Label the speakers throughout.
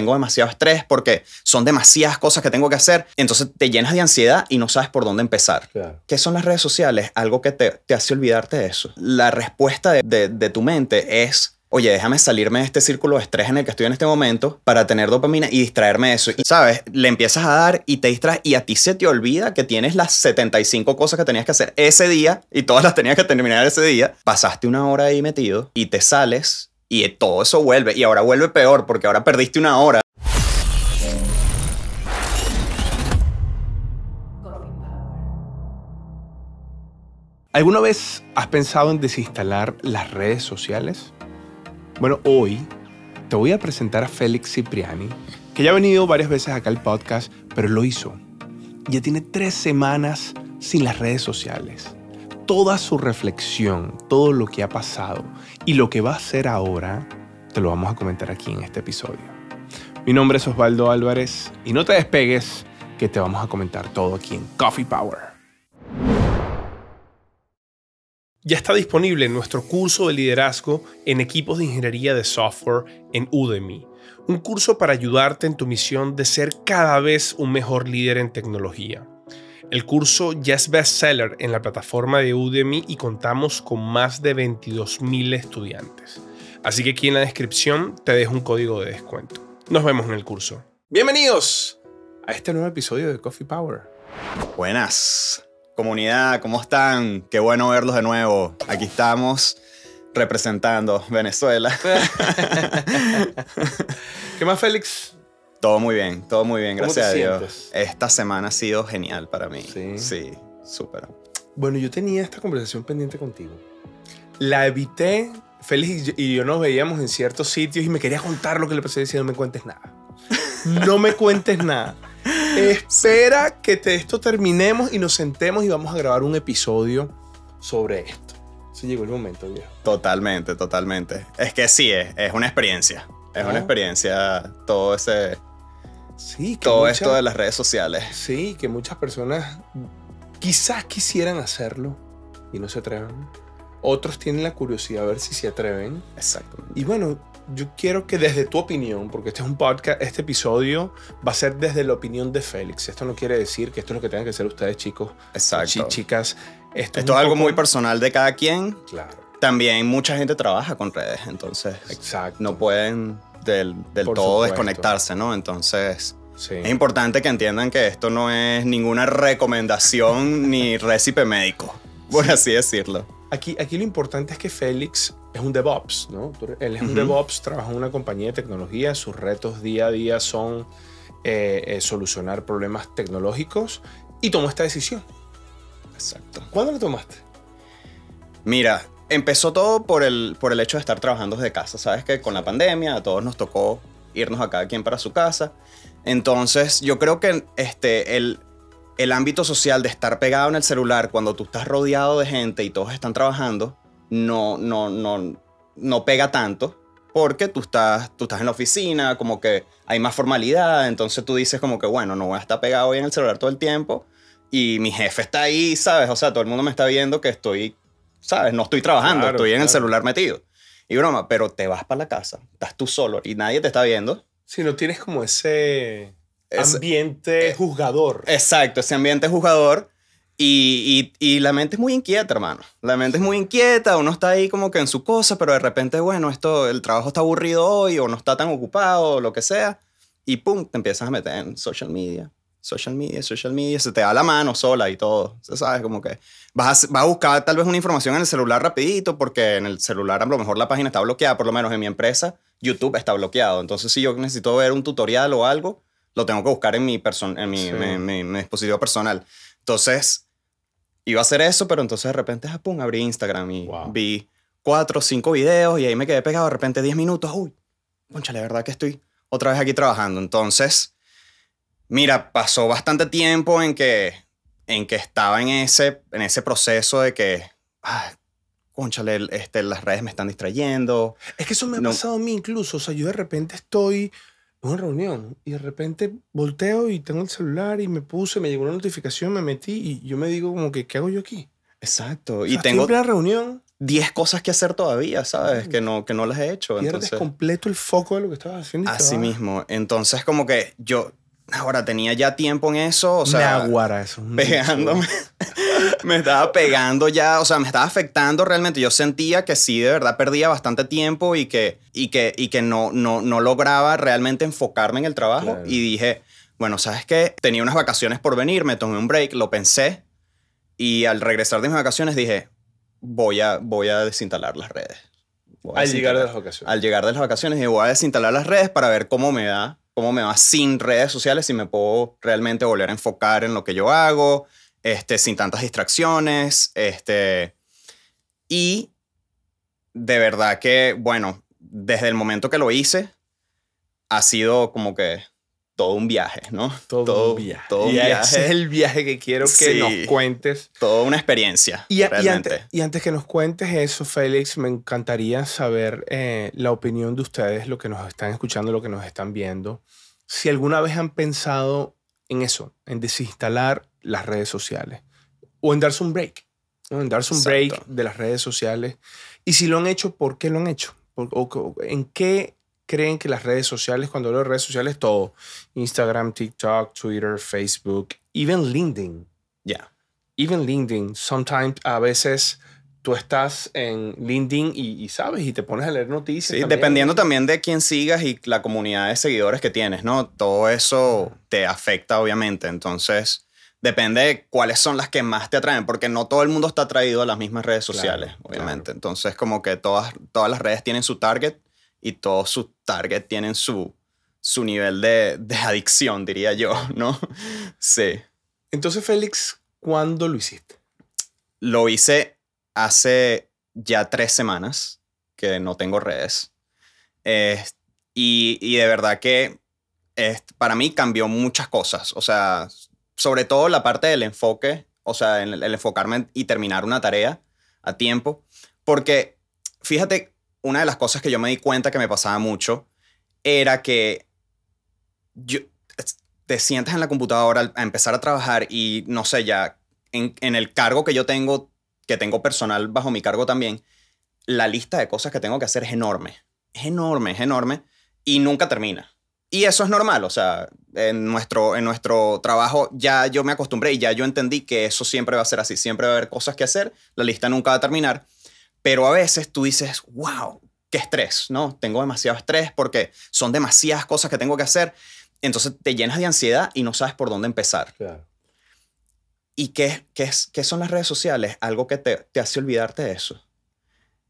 Speaker 1: tengo demasiado estrés porque son demasiadas cosas que tengo que hacer. Entonces te llenas de ansiedad y no sabes por dónde empezar. ¿Qué son las redes sociales? Algo que te, te hace olvidarte de eso. La respuesta de, de, de tu mente es oye, déjame salirme de este círculo de estrés en el que estoy en este momento para tener dopamina y distraerme de eso. Y, ¿sabes? Le empiezas a dar y te distraes y a ti se te olvida que tienes las 75 cosas que tenías que hacer ese día y todas las tenías que terminar ese día. Pasaste una hora ahí metido y te sales y todo eso vuelve. Y ahora vuelve peor porque ahora perdiste una hora.
Speaker 2: ¿Alguna vez has pensado en desinstalar las redes sociales? Bueno, hoy te voy a presentar a Félix Cipriani, que ya ha venido varias veces acá al podcast, pero lo hizo. Ya tiene tres semanas sin las redes sociales. Toda su reflexión, todo lo que ha pasado y lo que va a hacer ahora, te lo vamos a comentar aquí en este episodio. Mi nombre es Osvaldo Álvarez y no te despegues que te vamos a comentar todo aquí en Coffee Power. Ya está disponible nuestro curso de liderazgo en equipos de ingeniería de software en Udemy, un curso para ayudarte en tu misión de ser cada vez un mejor líder en tecnología. El curso ya es bestseller en la plataforma de Udemy y contamos con más de 22.000 estudiantes. Así que aquí en la descripción te dejo un código de descuento. Nos vemos en el curso. Bienvenidos a este nuevo episodio de Coffee Power.
Speaker 1: Buenas. Comunidad, ¿cómo están? Qué bueno verlos de nuevo. Aquí estamos representando Venezuela.
Speaker 2: ¿Qué más, Félix?
Speaker 1: Todo muy bien, todo muy bien, gracias a Dios. Esta semana ha sido genial para mí. Sí. Sí, súper.
Speaker 2: Bueno, yo tenía esta conversación pendiente contigo. La evité, Félix y yo nos veíamos en ciertos sitios y me quería contar lo que le pasé diciendo, no me cuentes nada. No me cuentes nada. Espera que esto terminemos y nos sentemos y vamos a grabar un episodio sobre esto. Se llegó el momento, viejo.
Speaker 1: Totalmente, totalmente. Es que sí, es, es una experiencia. Es una experiencia todo ese...
Speaker 2: Sí,
Speaker 1: todo esto de las redes sociales.
Speaker 2: Sí, que muchas personas quizás quisieran hacerlo y no se atreven. Otros tienen la curiosidad a ver si se atreven.
Speaker 1: Exactamente.
Speaker 2: Y bueno, yo quiero que desde tu opinión, porque este es un podcast, este episodio va a ser desde la opinión de Félix. Esto no quiere decir que esto es lo que tengan que hacer ustedes, chicos.
Speaker 1: Exacto.
Speaker 2: chicas.
Speaker 1: Esto, es, algo muy personal de cada quien.
Speaker 2: Claro.
Speaker 1: También mucha gente trabaja con redes, entonces
Speaker 2: Exacto.
Speaker 1: no pueden del, todo desconectarse, ¿no? Entonces es importante que entiendan que esto no es ninguna recomendación ni récipe médico, por así decirlo.
Speaker 2: Aquí, aquí lo importante es que Félix es un DevOps, ¿no? Él es un DevOps, trabaja en una compañía de tecnología, sus retos día a día son eh, eh, solucionar problemas tecnológicos y tomó esta decisión.
Speaker 1: Exacto.
Speaker 2: ¿Cuándo la tomaste?
Speaker 1: Mira, empezó todo por el, por el hecho de estar trabajando desde casa. Sabes que con la pandemia a todos nos tocó irnos a cada quien para su casa. Entonces, yo creo que este, el, el ámbito social de estar pegado en el celular cuando tú estás rodeado de gente y todos están trabajando, no, no, no, no pega tanto porque tú estás, tú estás en la oficina, como que hay más formalidad, entonces tú dices como que, bueno, no voy a estar pegado ahí en el celular todo el tiempo y mi jefe está ahí, ¿sabes? O sea, todo el mundo me está viendo que estoy, ¿sabes? No estoy trabajando, estoy en el celular metido. Y broma, pero te vas para la casa, estás tú solo y nadie te está viendo.
Speaker 2: Si no tienes como ese ambiente eh, juzgador.
Speaker 1: Exacto, ese ambiente juzgador y, y, y, la mente es muy inquieta, hermano. La mente es muy inquieta, uno está ahí como que en su cosa, pero de repente, bueno, esto, el trabajo está aburrido hoy o no está tan ocupado o lo que sea. Y pum, te empiezas a meter en social media, social media, social media, se te da la mano sola y todo. Se sabe como que vas a, vas a buscar tal vez una información en el celular rapidito porque en el celular a lo mejor la página está bloqueada, por lo menos en mi empresa, YouTube está bloqueado. Entonces si yo necesito ver un tutorial o algo, lo tengo que buscar en mi, en mi, mi, mi dispositivo personal. Entonces iba a hacer eso, pero entonces de repente, ah, pum, abrí Instagram y vi cuatro o cinco videos y ahí me quedé pegado de repente diez minutos. Uy, concha, la verdad que estoy otra vez aquí trabajando. Entonces, mira, pasó bastante tiempo en que, en que estaba en ese, en ese proceso de que, ah, conchale, este, las redes me están distrayendo.
Speaker 2: Es que eso me ha pasado a mí incluso. O sea, yo de repente estoy una reunión y de repente volteo y tengo el celular y me puse, me llegó una notificación, me metí y yo me digo como que, ¿qué hago yo aquí?
Speaker 1: Exacto.
Speaker 2: y tengo... una reunión
Speaker 1: 10 cosas que hacer todavía, ¿sabes? Que no, que no las he hecho.
Speaker 2: Pierdes
Speaker 1: Entonces,
Speaker 2: completo el foco de lo que estabas haciendo.
Speaker 1: así mismo. Entonces, como que yo ahora tenía ya tiempo en eso, o
Speaker 2: Me
Speaker 1: sea,
Speaker 2: aguara eso.
Speaker 1: pegándome. me estaba pegando ya, o sea, me estaba afectando realmente. Yo sentía que sí, de verdad, perdía bastante tiempo y que, y que, y que no, no, no lograba realmente enfocarme en el trabajo.
Speaker 2: Claro.
Speaker 1: Y dije, bueno, ¿sabes qué? Tenía unas vacaciones por venir, me tomé un break, lo pensé. Y al regresar de mis vacaciones dije, voy a, voy a desinstalar las redes.
Speaker 2: Al llegar de las ocasiones.
Speaker 1: al llegar de las vacaciones dije, voy a desinstalar las redes para ver cómo me da, cómo me va sin redes sociales, si me puedo realmente volver a enfocar en lo que yo hago, este, sin tantas distracciones, este, y de verdad que, bueno, desde el momento que lo hice, ha sido como que todo un viaje, ¿no?
Speaker 2: Todo, un viaje.
Speaker 1: todo un viaje.
Speaker 2: ese es el viaje que quiero que
Speaker 1: Sí.
Speaker 2: nos cuentes.
Speaker 1: Toda una experiencia,
Speaker 2: Y, antes, y antes que nos cuentes eso, Félix, me encantaría saber eh, la opinión de ustedes, lo que nos están escuchando, lo que nos están viendo. Si alguna vez han pensado en eso, en desinstalar las redes sociales o en darse un break, ¿no? en darse un break de las redes sociales. Y si lo han hecho, ¿por qué lo han hecho? Por- o- ¿En qué creen que las redes sociales, cuando hablo de redes sociales, todo, Instagram, TikTok, Twitter, Facebook, even LinkedIn,
Speaker 1: Ya.
Speaker 2: even LinkedIn, sometimes a veces tú estás en LinkedIn y, y sabes y te pones a leer noticias.
Speaker 1: Sí,
Speaker 2: también.
Speaker 1: dependiendo también de quién sigas y la comunidad de seguidores que tienes, ¿no? Todo eso te afecta, obviamente. Entonces, depende de cuáles son las que más te atraen, porque no todo el mundo está atraído a las mismas redes
Speaker 2: Claro,
Speaker 1: sociales, obviamente. Entonces, como que todas, todas las redes tienen su target y todos sus target tienen su, su nivel de, de adicción, diría yo, ¿no? Sí.
Speaker 2: Entonces, Félix, ¿cuándo lo hiciste?
Speaker 1: Lo hice hace ya tres semanas que no tengo redes. Eh, y, y de verdad que eh, para mí cambió muchas cosas. O sea, sobre todo la parte del enfoque, o sea, el, el enfocarme y terminar una tarea a tiempo. Porque, fíjate, una de las cosas que yo me di cuenta que me pasaba mucho era que yo, te sientas en la computadora a empezar a trabajar y no sé, ya en, en el cargo que yo tengo, que tengo personal bajo mi cargo también, la lista de cosas que tengo que hacer es enorme. Es enorme, es enorme y nunca termina. Y eso es normal, o sea, en nuestro, en nuestro trabajo ya yo me acostumbré y ya yo entendí que eso siempre va a ser así, siempre va a haber cosas que hacer, la lista nunca va a terminar, pero a veces tú dices, wow, qué estrés, ¿no? Tengo demasiado estrés porque son demasiadas cosas que tengo que hacer, entonces te llenas de ansiedad y no sabes por dónde empezar.
Speaker 2: Claro.
Speaker 1: ¿Y qué, qué, es, qué son las redes sociales? Algo que te, te hace olvidarte de eso.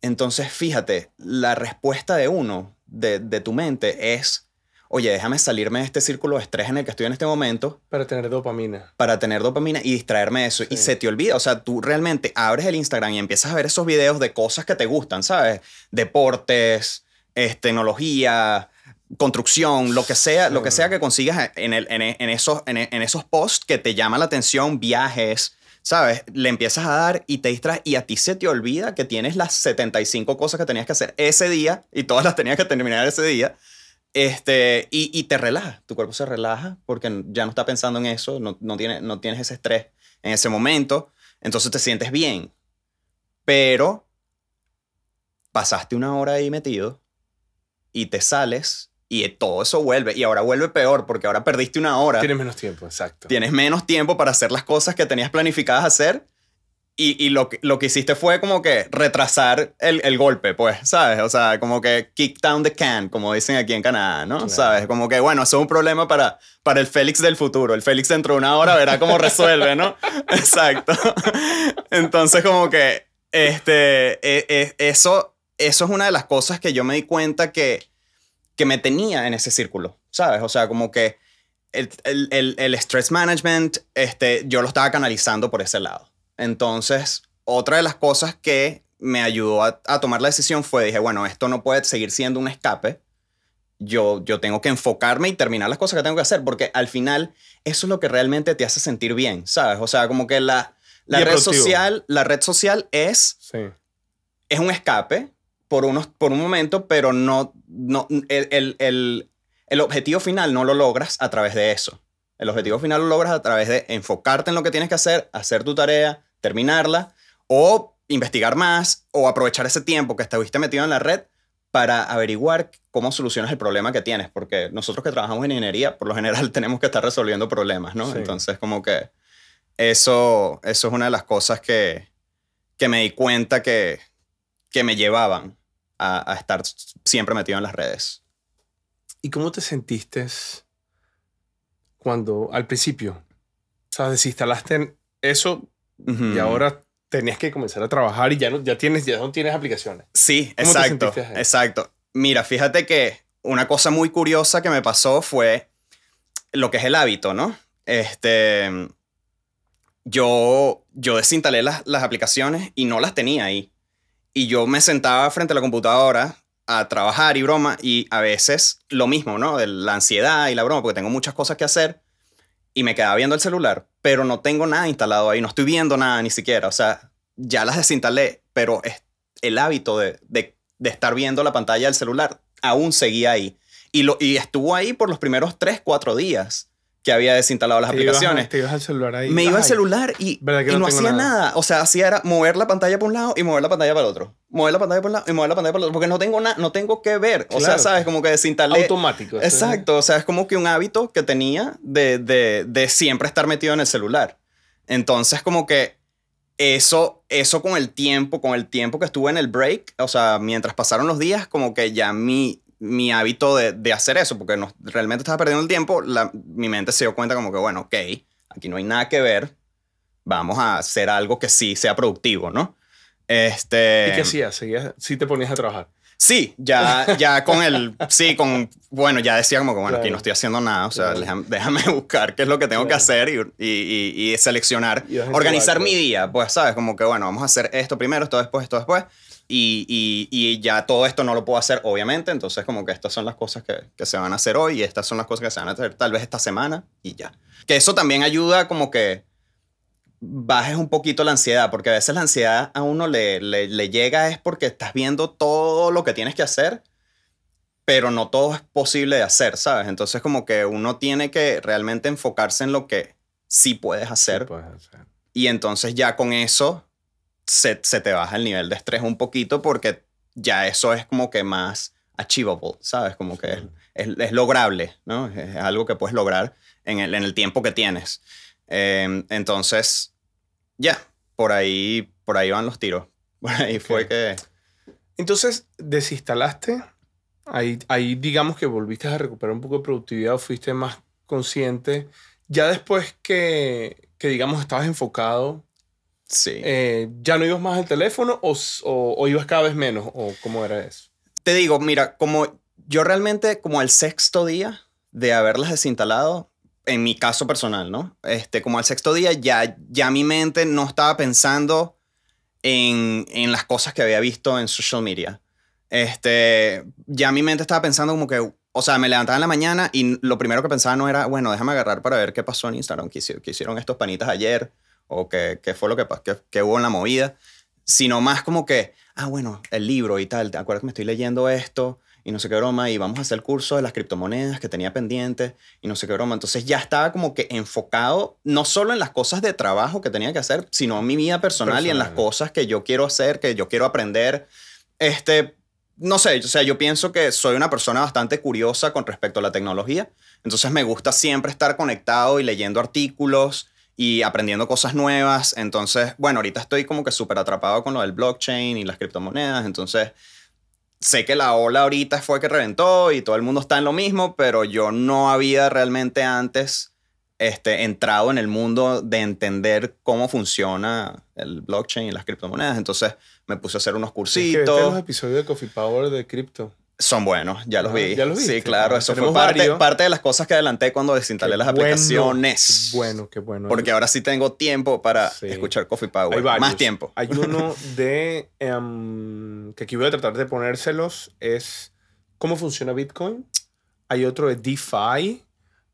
Speaker 1: Entonces, fíjate, la respuesta de uno, de, de tu mente, es, oye, déjame salirme de este círculo de estrés en el que estoy en este momento
Speaker 2: Para tener dopamina.
Speaker 1: para tener dopamina y distraerme de eso. Y se te olvida, o sea, tú realmente abres el Instagram y empiezas a ver esos videos de cosas que te gustan, ¿sabes? Deportes, es, tecnología, construcción, lo que sea, lo que sea que consigas en, el, en, en esos, en, en esos posts que te llama la atención, viajes, ¿sabes? Le empiezas a dar y te distraes y a ti se te olvida que tienes las 75 cosas que tenías que hacer ese día y todas las tenías que terminar ese día. Este, y, y te relaja, tu cuerpo se relaja porque ya no está pensando en eso, no, no, tiene, no tienes ese estrés en ese momento, entonces te sientes bien. Pero pasaste una hora ahí metido y te sales y todo eso vuelve y ahora vuelve peor porque ahora perdiste una hora.
Speaker 2: Tienes menos tiempo, exacto.
Speaker 1: Tienes menos tiempo para hacer las cosas que tenías planificadas hacer y, y lo, que- lo que hiciste fue como que retrasar el, el golpe, pues, ¿sabes? O sea, como que kick down the can, como dicen aquí en Canadá, ¿no?
Speaker 2: Claro.
Speaker 1: ¿Sabes? Como que, bueno, eso es un problema para, para el Félix del futuro. El Félix dentro de una hora verá cómo resuelve, ¿no? Exacto. Entonces, como que, este, e- e- eso, eso es una de las cosas que yo me di cuenta que, que me tenía en ese círculo, ¿sabes? O sea, como que el, el, el, el stress management, este, yo lo estaba canalizando por ese lado. Entonces, otra de las cosas que me ayudó a, a tomar la decisión fue, dije, bueno, esto no puede seguir siendo un escape. Yo, yo tengo que enfocarme y terminar las cosas que tengo que hacer, porque al final eso es lo que realmente te hace sentir bien, ¿sabes? O sea, como que la, la red social, la red social es
Speaker 2: Sí.
Speaker 1: es un escape por, unos, por un momento, pero no, no el, el, el, el objetivo final no lo logras a través de eso. El objetivo final lo logras a través de enfocarte en lo que tienes que hacer, hacer tu tarea, terminarla, o investigar más o aprovechar ese tiempo que estuviste metido en la red para averiguar cómo solucionas el problema que tienes, porque nosotros que trabajamos en ingeniería, por lo general tenemos que estar resolviendo problemas, ¿no?
Speaker 2: Sí.
Speaker 1: Entonces, como que eso, eso es una de las cosas que, que me di cuenta que, que me llevaban a, a estar siempre metido en las redes.
Speaker 2: ¿Y cómo te sentiste cuando al principio, o sea, desinstalaste en eso Y ahora tenías que comenzar a trabajar y ya no, ya tienes, ya no tienes aplicaciones?
Speaker 1: Sí,
Speaker 2: ¿Cómo te
Speaker 1: exacto, exacto. Mira, fíjate que una cosa muy curiosa que me pasó fue lo que es el hábito, ¿no? Este, yo, yo desinstalé las, las aplicaciones y no las tenía ahí. Y yo me sentaba frente a la computadora a trabajar y broma y a veces lo mismo, ¿no? De la ansiedad y la broma, porque tengo muchas cosas que hacer y me quedaba viendo el celular, pero no tengo nada instalado ahí, no estoy viendo nada ni siquiera. O sea, ya las desinstalé, pero es el hábito de, de, de estar viendo la pantalla del celular aún seguía ahí. Y, lo, y estuvo ahí por los primeros 3, 4 días que había desinstalado las
Speaker 2: Te ibas a-
Speaker 1: aplicaciones.
Speaker 2: Te ibas al celular ahí.
Speaker 1: Me iba al celular y,
Speaker 2: ¿Verdad que
Speaker 1: y
Speaker 2: no
Speaker 1: no, hacía
Speaker 2: nada?
Speaker 1: nada? O sea, hacía era mover la pantalla para un lado y mover la pantalla para el otro. Mover la pantalla para un lado y mover la pantalla para el otro. Porque no tengo nada, no tengo que ver. O sea, sabes, como que desinstalé.
Speaker 2: Automático.
Speaker 1: Exacto, o sea, es como que un hábito que tenía de, de, de siempre estar metido en el celular. Entonces, como que eso, eso con el tiempo, con el tiempo que estuve en el break, o sea, mientras pasaron los días, como que ya mi, mi hábito de, de hacer eso, porque no, realmente estaba perdiendo el tiempo, la- mi mente se dio cuenta como que, bueno, ok, aquí no hay nada que ver, vamos a hacer algo que sí sea productivo, ¿no? Este,
Speaker 2: ¿Y qué hacías? ¿Seguías? Sí te ponías a trabajar.
Speaker 1: Sí, ya, ya con el, sí, con, bueno, ya decía como que, bueno, aquí no estoy haciendo nada, o sea,
Speaker 2: Claro.
Speaker 1: déjame, buscar qué es lo que tengo que hacer y, y, y- seleccionar,
Speaker 2: Y
Speaker 1: organizar mi día, pues, ¿sabes? Como que, bueno, vamos a hacer esto primero, esto después, esto después, y, y, y ya todo esto no lo puedo hacer, obviamente, entonces como que estas son las cosas que, que se van a hacer hoy y estas son las cosas que se van a hacer tal vez esta semana y ya. Que eso también ayuda como que bajes un poquito la ansiedad, porque a veces la ansiedad a uno le, le, le llega es porque estás viendo todo lo que tienes que hacer, pero no todo es posible de hacer, ¿sabes? Entonces como que uno tiene que realmente enfocarse en lo que sí puedes hacer
Speaker 2: Sí, puedes hacer.
Speaker 1: y entonces ya con eso se, se te baja el nivel de estrés un poquito porque ya eso es como que más achievable, ¿sabes? Como que es, es, es lograble, ¿no? Es algo que puedes lograr en el, en el tiempo que tienes. Eh, entonces, ya, por ahí, por ahí van los tiros. Por ahí fue que...
Speaker 2: Entonces, desinstalaste. Ahí, ahí digamos que volviste a recuperar un poco de productividad o fuiste más consciente. Ya después que, que digamos, estabas enfocado,
Speaker 1: Sí.
Speaker 2: eh, ¿ya no ibas más al teléfono o, o, o ibas cada vez menos? ¿O cómo era eso?
Speaker 1: te digo, mira, como yo realmente, como al sexto día de haberlas desinstalado, en mi caso personal, ¿no? Este, como al sexto día ya, ya mi mente no estaba pensando en, en las cosas que había visto en social media. Este, ya mi mente estaba pensando como que, o sea, me levantaba en la mañana y lo primero que pensaba no era, bueno, déjame agarrar para ver qué pasó en Instagram, qué hicieron estos panitas ayer o qué, qué fue lo que, pa- qué, qué hubo en la movida, sino más como que, ah, bueno, el libro y tal, te acuerdas que me estoy leyendo esto y no sé qué broma y vamos a hacer el curso de las criptomonedas que tenía pendiente y no sé qué broma. Entonces ya estaba como que enfocado no solo en las cosas de trabajo que tenía que hacer, sino en mi vida personal, y en las
Speaker 2: Personal.
Speaker 1: cosas que yo quiero hacer, que yo quiero aprender. Este, no sé, o sea, yo pienso que soy una persona bastante curiosa con respecto a la tecnología. Entonces me gusta siempre estar conectado y leyendo artículos y aprendiendo cosas nuevas. Entonces, bueno, ahorita estoy como que súper atrapado con lo del blockchain y las criptomonedas. Entonces, sé que la ola ahorita fue que reventó y todo el mundo está en lo mismo, pero yo no había realmente antes este, entrado en el mundo de entender cómo funciona el blockchain y las criptomonedas. Entonces me puse a hacer unos
Speaker 2: Es que
Speaker 1: cursitos.
Speaker 2: los episodios de Coffee Power de cripto.
Speaker 1: Son buenos, ya los
Speaker 2: Ah,
Speaker 1: vi.
Speaker 2: ¿ya los?
Speaker 1: Sí, claro, eso fue parte, parte de las cosas que adelanté cuando desinstalé
Speaker 2: Qué
Speaker 1: las
Speaker 2: bueno,
Speaker 1: aplicaciones.
Speaker 2: qué bueno, qué bueno.
Speaker 1: Porque ahora sí tengo tiempo para
Speaker 2: Sí.
Speaker 1: escuchar Coffee
Speaker 2: Hay
Speaker 1: Power.
Speaker 2: varios.
Speaker 1: Más tiempo.
Speaker 2: Hay uno de em, que aquí voy a tratar de ponérselos es cómo funciona Bitcoin. Hay otro de DeFi.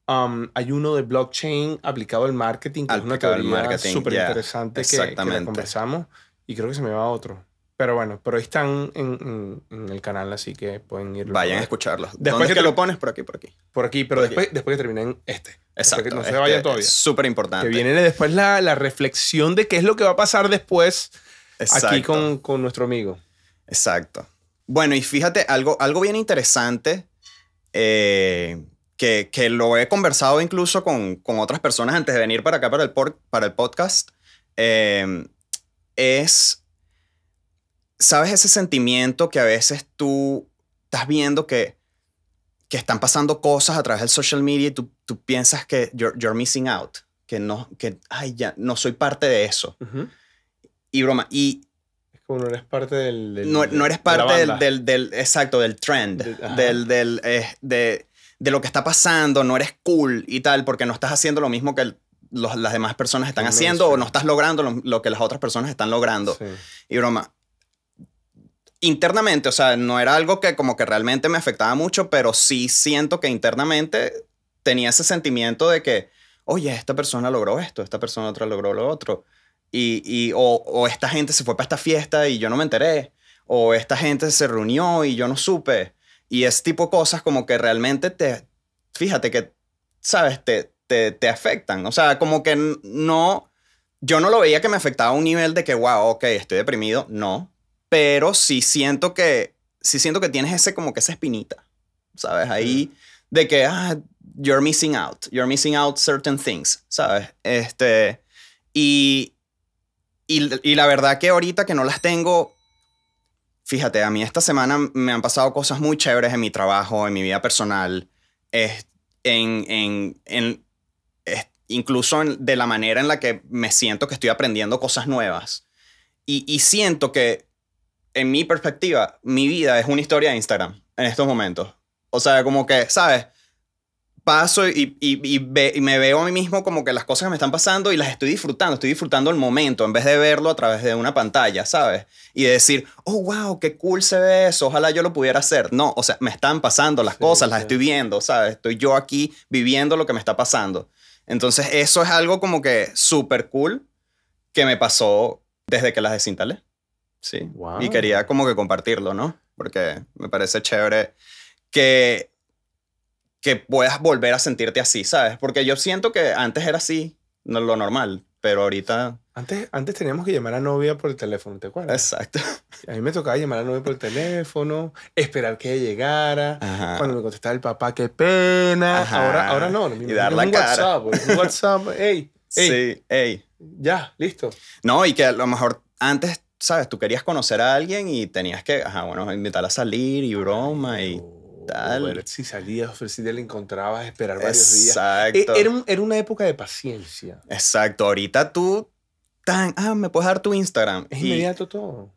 Speaker 2: Um, hay uno de blockchain aplicado al marketing, que es una
Speaker 1: Aplicado
Speaker 2: teoría
Speaker 1: marketing,
Speaker 2: súper interesante que, que la
Speaker 1: exactamente.
Speaker 2: conversamos. Y creo que se me va otro. Pero bueno, pero ahí están en, en- en el canal, así que pueden ir.
Speaker 1: Vayan a escucharlos.
Speaker 2: Después
Speaker 1: ¿Dónde es
Speaker 2: que
Speaker 1: que
Speaker 2: te-
Speaker 1: lo pones? Por aquí, por aquí.
Speaker 2: Por aquí, pero
Speaker 1: por aquí.
Speaker 2: después, después que terminen este. Después
Speaker 1: Exacto.
Speaker 2: que no se
Speaker 1: este
Speaker 2: vayan todavía.
Speaker 1: Es súper importante.
Speaker 2: Que viene después la, la reflexión de qué es lo que va a pasar después
Speaker 1: Exacto.
Speaker 2: aquí con, con nuestro amigo.
Speaker 1: Exacto. Bueno, y fíjate, algo, algo bien interesante eh, que, que lo he conversado incluso con, con otras personas antes de venir para acá, para el, por- para el podcast, eh, es, ¿sabes ese sentimiento que a veces tú estás viendo que, que están pasando cosas a través del social media y tú, tú piensas que you're, you're missing out, que no, que, ay, ya, no soy parte de eso. Y broma, y
Speaker 2: Es como no eres parte del... del-
Speaker 1: no, no eres
Speaker 2: de
Speaker 1: parte del, del, del- exacto, del trend, del, del, eh, de, de lo que está pasando, no eres cool y tal, porque no estás haciendo lo mismo que el- los- las demás personas están haciendo o no estás logrando lo, lo que las otras personas están logrando.
Speaker 2: Sí.
Speaker 1: Y broma, internamente, o sea, no era algo que como que realmente me afectaba mucho, pero sí siento que internamente tenía ese sentimiento de que, oye, esta persona logró esto, esta persona otra logró lo otro. Y, y- o, o esta gente se fue para esta fiesta y yo no me enteré. O esta gente se reunió y yo no supe. Y ese tipo de cosas como que realmente te, fíjate que, ¿sabes? Te, te, te afectan. O sea, como que no, yo no lo veía que me afectaba a un nivel de que, wow, ok, estoy deprimido. No. Pero sí siento que, sí siento que tienes ese como que esa espinita, ¿sabes? Ahí de que, ah, you're missing out. You're missing out certain things, ¿sabes? Este, y, y, y la verdad que ahorita que no las tengo, fíjate, a mí esta semana me han pasado cosas muy chéveres en mi trabajo, en mi vida personal, es- en, en, en- incluso en- de la manera en la que me siento que estoy aprendiendo cosas nuevas. Y, y siento que, en mi perspectiva, mi vida es una historia de Instagram en estos momentos. O sea, como que, ¿sabes? paso y, y, y ve- y me veo a mí mismo como que las cosas que me están pasando y las estoy disfrutando, estoy disfrutando el momento en vez de verlo a través de una pantalla, ¿sabes? Y de decir, oh, wow, qué cool se ve eso, ojalá yo lo pudiera hacer. No, o sea, me están pasando las
Speaker 2: Sí,
Speaker 1: cosas, las
Speaker 2: sí.
Speaker 1: estoy viendo, ¿sabes? Estoy yo aquí viviendo lo que me está pasando. Entonces, eso es algo como que súper cool que me pasó desde que las desinstalé. Sí.
Speaker 2: Wow.
Speaker 1: Y quería como que compartirlo, ¿no? Porque me parece chévere que, que puedas volver a sentirte así, ¿sabes? Porque yo siento que antes era así, no lo normal, pero ahorita...
Speaker 2: Antes, antes teníamos que llamar a novia por el teléfono, ¿te acuerdas?
Speaker 1: Exacto.
Speaker 2: A mí me tocaba llamar a novia por el teléfono, esperar que ella llegara.
Speaker 1: Ajá.
Speaker 2: Cuando me contestaba el papá, qué pena.
Speaker 1: Ajá.
Speaker 2: Ahora, ahora no.
Speaker 1: Y dar la
Speaker 2: un
Speaker 1: cara.
Speaker 2: WhatsApp, un WhatsApp. Hey, hey,
Speaker 1: Sí, ey.
Speaker 2: ya, listo.
Speaker 1: No, y que a lo mejor antes, ¿sabes? Tú querías conocer a alguien y tenías que, ajá, bueno, invitarla a salir y broma y... Tal.
Speaker 2: o ver si salías, si te la encontrabas, esperar varios días.
Speaker 1: Exacto.
Speaker 2: E- Era, era una época de paciencia.
Speaker 1: Exacto. Ahorita tú, tan, ah, me puedes dar tu Instagram.
Speaker 2: Es
Speaker 1: y,
Speaker 2: inmediato todo.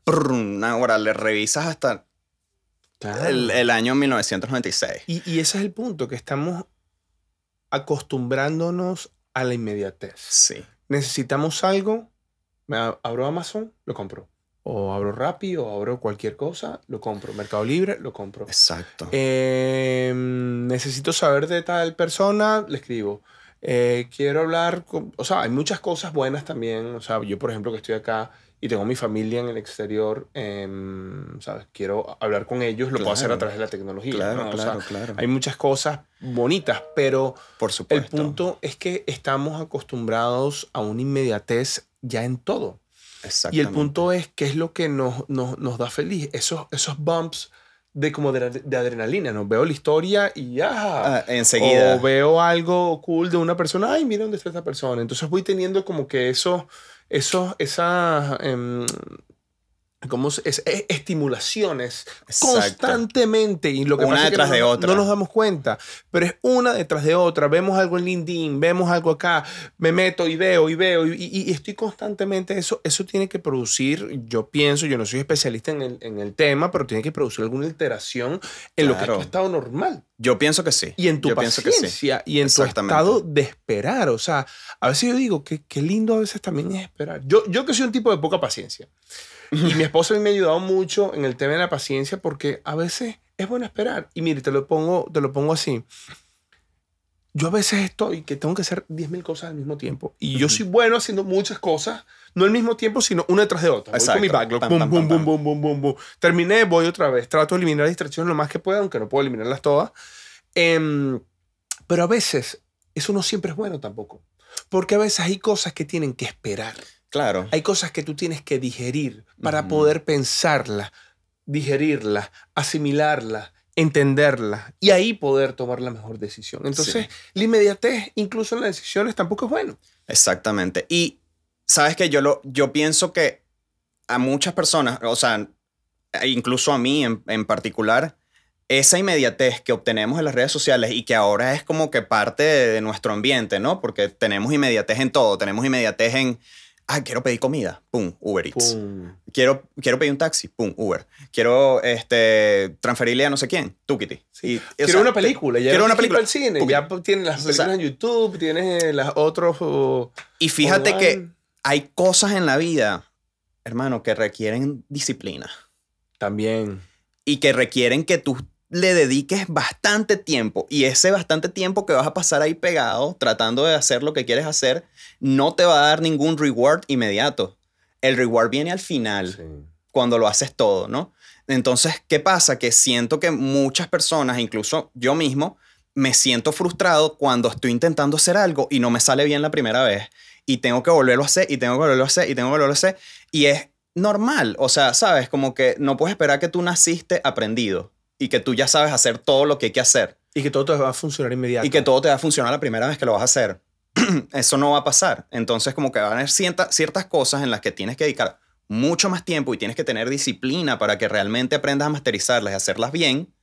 Speaker 1: ahora le revisas hasta
Speaker 2: Claro.
Speaker 1: el, el año 1996.
Speaker 2: Y, y ese es el punto, que estamos acostumbrándonos a la inmediatez.
Speaker 1: Sí.
Speaker 2: Necesitamos algo, me abro Amazon, lo compro. O abro Rappi, o abro cualquier cosa, lo compro. Mercado Libre, lo compro.
Speaker 1: Exacto.
Speaker 2: Eh, necesito saber de tal persona, le escribo. Eh, quiero hablar con... O sea, hay muchas cosas buenas también. O sea, yo, por ejemplo, que estoy acá y tengo mi familia en el exterior, em, ¿sabes? Quiero hablar con ellos, lo puedo hacer a
Speaker 1: Claro.
Speaker 2: través de la tecnología.
Speaker 1: claro,
Speaker 2: ¿no? O sea,
Speaker 1: claro, claro.
Speaker 2: hay muchas cosas bonitas, pero
Speaker 1: Por
Speaker 2: el
Speaker 1: supuesto.
Speaker 2: punto es que estamos acostumbrados a una inmediatez ya en todo. Y el punto es qué es lo que nos, nos, nos da feliz. Esos, esos bumps de como de, de adrenalina. ¿no? Veo la historia y ya.
Speaker 1: Ah, enseguida.
Speaker 2: O veo algo cool de una persona. Ay, mira dónde está esta persona. Entonces voy teniendo como que eso, eso, esa, em, ¿cómo se- es- e- estimulaciones
Speaker 1: Exacto.
Speaker 2: constantemente. Y lo que
Speaker 1: Una
Speaker 2: pasa es que
Speaker 1: detrás
Speaker 2: no,
Speaker 1: de otra.
Speaker 2: no nos damos cuenta. Pero es una detrás de otra. Vemos algo en LinkedIn, vemos algo acá, me meto y veo y veo. Y, y- y estoy constantemente. Eso, eso tiene que producir, yo pienso, yo no soy especialista en el, en el tema, pero tiene que producir alguna alteración en lo que es
Speaker 1: Claro.
Speaker 2: tu estado normal.
Speaker 1: Yo pienso que sí.
Speaker 2: Y en tu
Speaker 1: Yo que sí.
Speaker 2: paciencia y en tu estado de esperar. O sea, a veces yo digo que qué lindo a veces también es esperar. Yo, yo que soy un tipo de poca paciencia. Y mi esposa a mí me ha ayudado mucho en el tema de la paciencia porque a veces es bueno esperar. Y mire, te lo pongo, te lo pongo así. Yo a veces estoy que tengo que hacer 10.000 cosas al mismo tiempo. Y yo soy bueno haciendo muchas cosas, no al mismo tiempo, sino una detrás de otra. Voy con mi
Speaker 1: Exacto.
Speaker 2: backlog.
Speaker 1: Pam,
Speaker 2: Boom,
Speaker 1: pam,
Speaker 2: boom,
Speaker 1: pam,
Speaker 2: boom, boom, boom, boom, boom. Terminé, voy otra vez. Trato de eliminar distracciones lo más que pueda, aunque no puedo eliminarlas todas. Em, pero a veces eso no siempre es bueno tampoco. Porque a veces hay cosas que tienen que esperar.
Speaker 1: Claro.
Speaker 2: Hay cosas que tú tienes que digerir para poder pensarlas, digerirlas, asimilarlas, entenderlas y ahí poder tomar la mejor decisión. Entonces, la inmediatez, incluso en las decisiones, tampoco es bueno.
Speaker 1: Exactamente. Y sabes que yo, lo, yo pienso que a muchas personas, o sea, e incluso a mí en, en particular, esa inmediatez que obtenemos en las redes sociales y que ahora es como que parte de, de nuestro ambiente, ¿no? Porque tenemos inmediatez en todo, tenemos inmediatez en, ah, quiero pedir comida, pum, Uber Eats.
Speaker 2: Pum.
Speaker 1: Quiero, quiero pedir un taxi, pum, Uber. Quiero este, transferirle a no sé quién, Tukiti.
Speaker 2: Sí.
Speaker 1: O
Speaker 2: Quiero
Speaker 1: sea,
Speaker 2: una película. Ya
Speaker 1: quiero una película.
Speaker 2: al cine. Ya pues, tienes las películas
Speaker 1: Exacto.
Speaker 2: en YouTube, tienes las otros. oh,
Speaker 1: Y fíjate que hay cosas en la vida, hermano, que requieren disciplina.
Speaker 2: También.
Speaker 1: y que requieren que tú le dediques bastante tiempo y ese bastante tiempo que vas a pasar ahí pegado tratando de hacer lo que quieres hacer no te va a dar ningún reward inmediato. El reward viene al final
Speaker 2: Sí.
Speaker 1: cuando lo haces todo, ¿no? Entonces, ¿qué pasa? Que siento que muchas personas, incluso yo mismo, me siento frustrado cuando estoy intentando hacer algo y no me sale bien la primera vez y tengo que volverlo a hacer y tengo que volverlo a hacer y tengo que volverlo a hacer y es normal, o sea, sabes, como que no puedes esperar que tú naciste aprendido y que tú ya sabes hacer todo lo que hay que hacer
Speaker 2: Y que todo te va a funcionar inmediato.
Speaker 1: y que todo te va a funcionar la primera vez que lo vas a hacer. Eso no va a pasar. Entonces, como que van a haber cierta- ciertas cosas en las que tienes que dedicar mucho más tiempo y tienes que tener disciplina para que realmente aprendas a masterizarlas y hacerlas bien.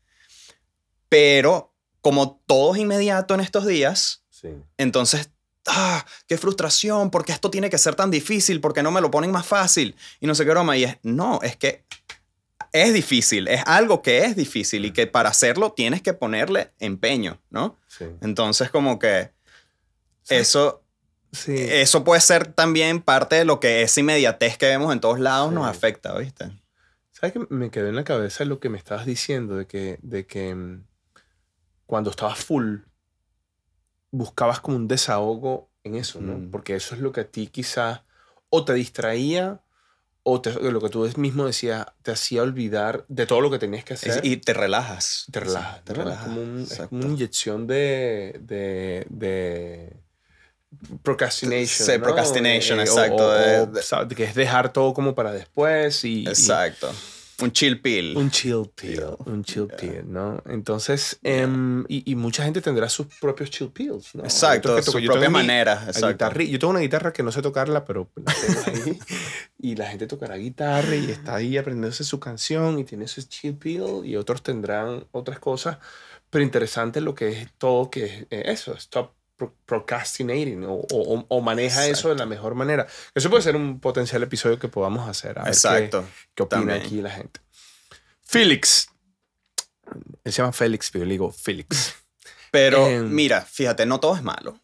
Speaker 1: Pero como todo es inmediato en estos días,
Speaker 2: Sí.
Speaker 1: entonces, ah, qué frustración, porque esto tiene que ser tan difícil, porque no me lo ponen más fácil y no sé qué broma. Y es, no, es que es difícil, es algo que es difícil y que para hacerlo tienes que ponerle empeño, ¿no?
Speaker 2: Sí.
Speaker 1: Entonces, como que eso,
Speaker 2: Sí.
Speaker 1: eso puede ser también parte de lo que esa inmediatez que vemos en todos lados nos afecta, ¿viste?
Speaker 2: ¿Sabes que me quedó en la cabeza lo que me estabas diciendo de que, de que mm, cuando estabas full buscabas como un desahogo en eso, ¿no?
Speaker 1: Mm.
Speaker 2: Porque eso es lo que a ti quizás o te distraía o te- lo que tú mismo decías te hacía olvidar de todo lo que tenías que hacer.
Speaker 1: Y te relajas.
Speaker 2: te relajas,
Speaker 1: Te
Speaker 2: ¿no? Es
Speaker 1: relajas.
Speaker 2: como, un- es como una inyección de, de, de procrastination.
Speaker 1: Sí,
Speaker 2: ¿no?
Speaker 1: procrastination,
Speaker 2: o-
Speaker 1: exacto,
Speaker 2: que es dejar todo como para después y, y-
Speaker 1: Exacto. Un chill pill.
Speaker 2: un chill pill,
Speaker 1: Pill.
Speaker 2: un chill
Speaker 1: Yeah.
Speaker 2: pill, ¿no? Entonces, em, y, y mucha gente tendrá sus propios chill pills, ¿no?
Speaker 1: Exacto,
Speaker 2: yo tengo
Speaker 1: propias
Speaker 2: mi-
Speaker 1: Exacto.
Speaker 2: Yo tengo una guitarra que no sé tocarla, pero la tengo ahí. y la gente tocará guitarra y está ahí aprendiéndose su canción y tiene su chill pill y otros tendrán otras cosas. Pero interesante lo que es todo que es eh, eso, stop procrastinating o, o- o maneja eso de la mejor manera. Eso puede ser un potencial episodio que podamos hacer. A ver qué-
Speaker 1: Exacto.
Speaker 2: ¿Qué opina
Speaker 1: También.
Speaker 2: aquí la gente? Félix. Él se llama Félix, pero yo le digo Félix.
Speaker 1: Pero
Speaker 2: Em.
Speaker 1: mira, fíjate, no todo es malo.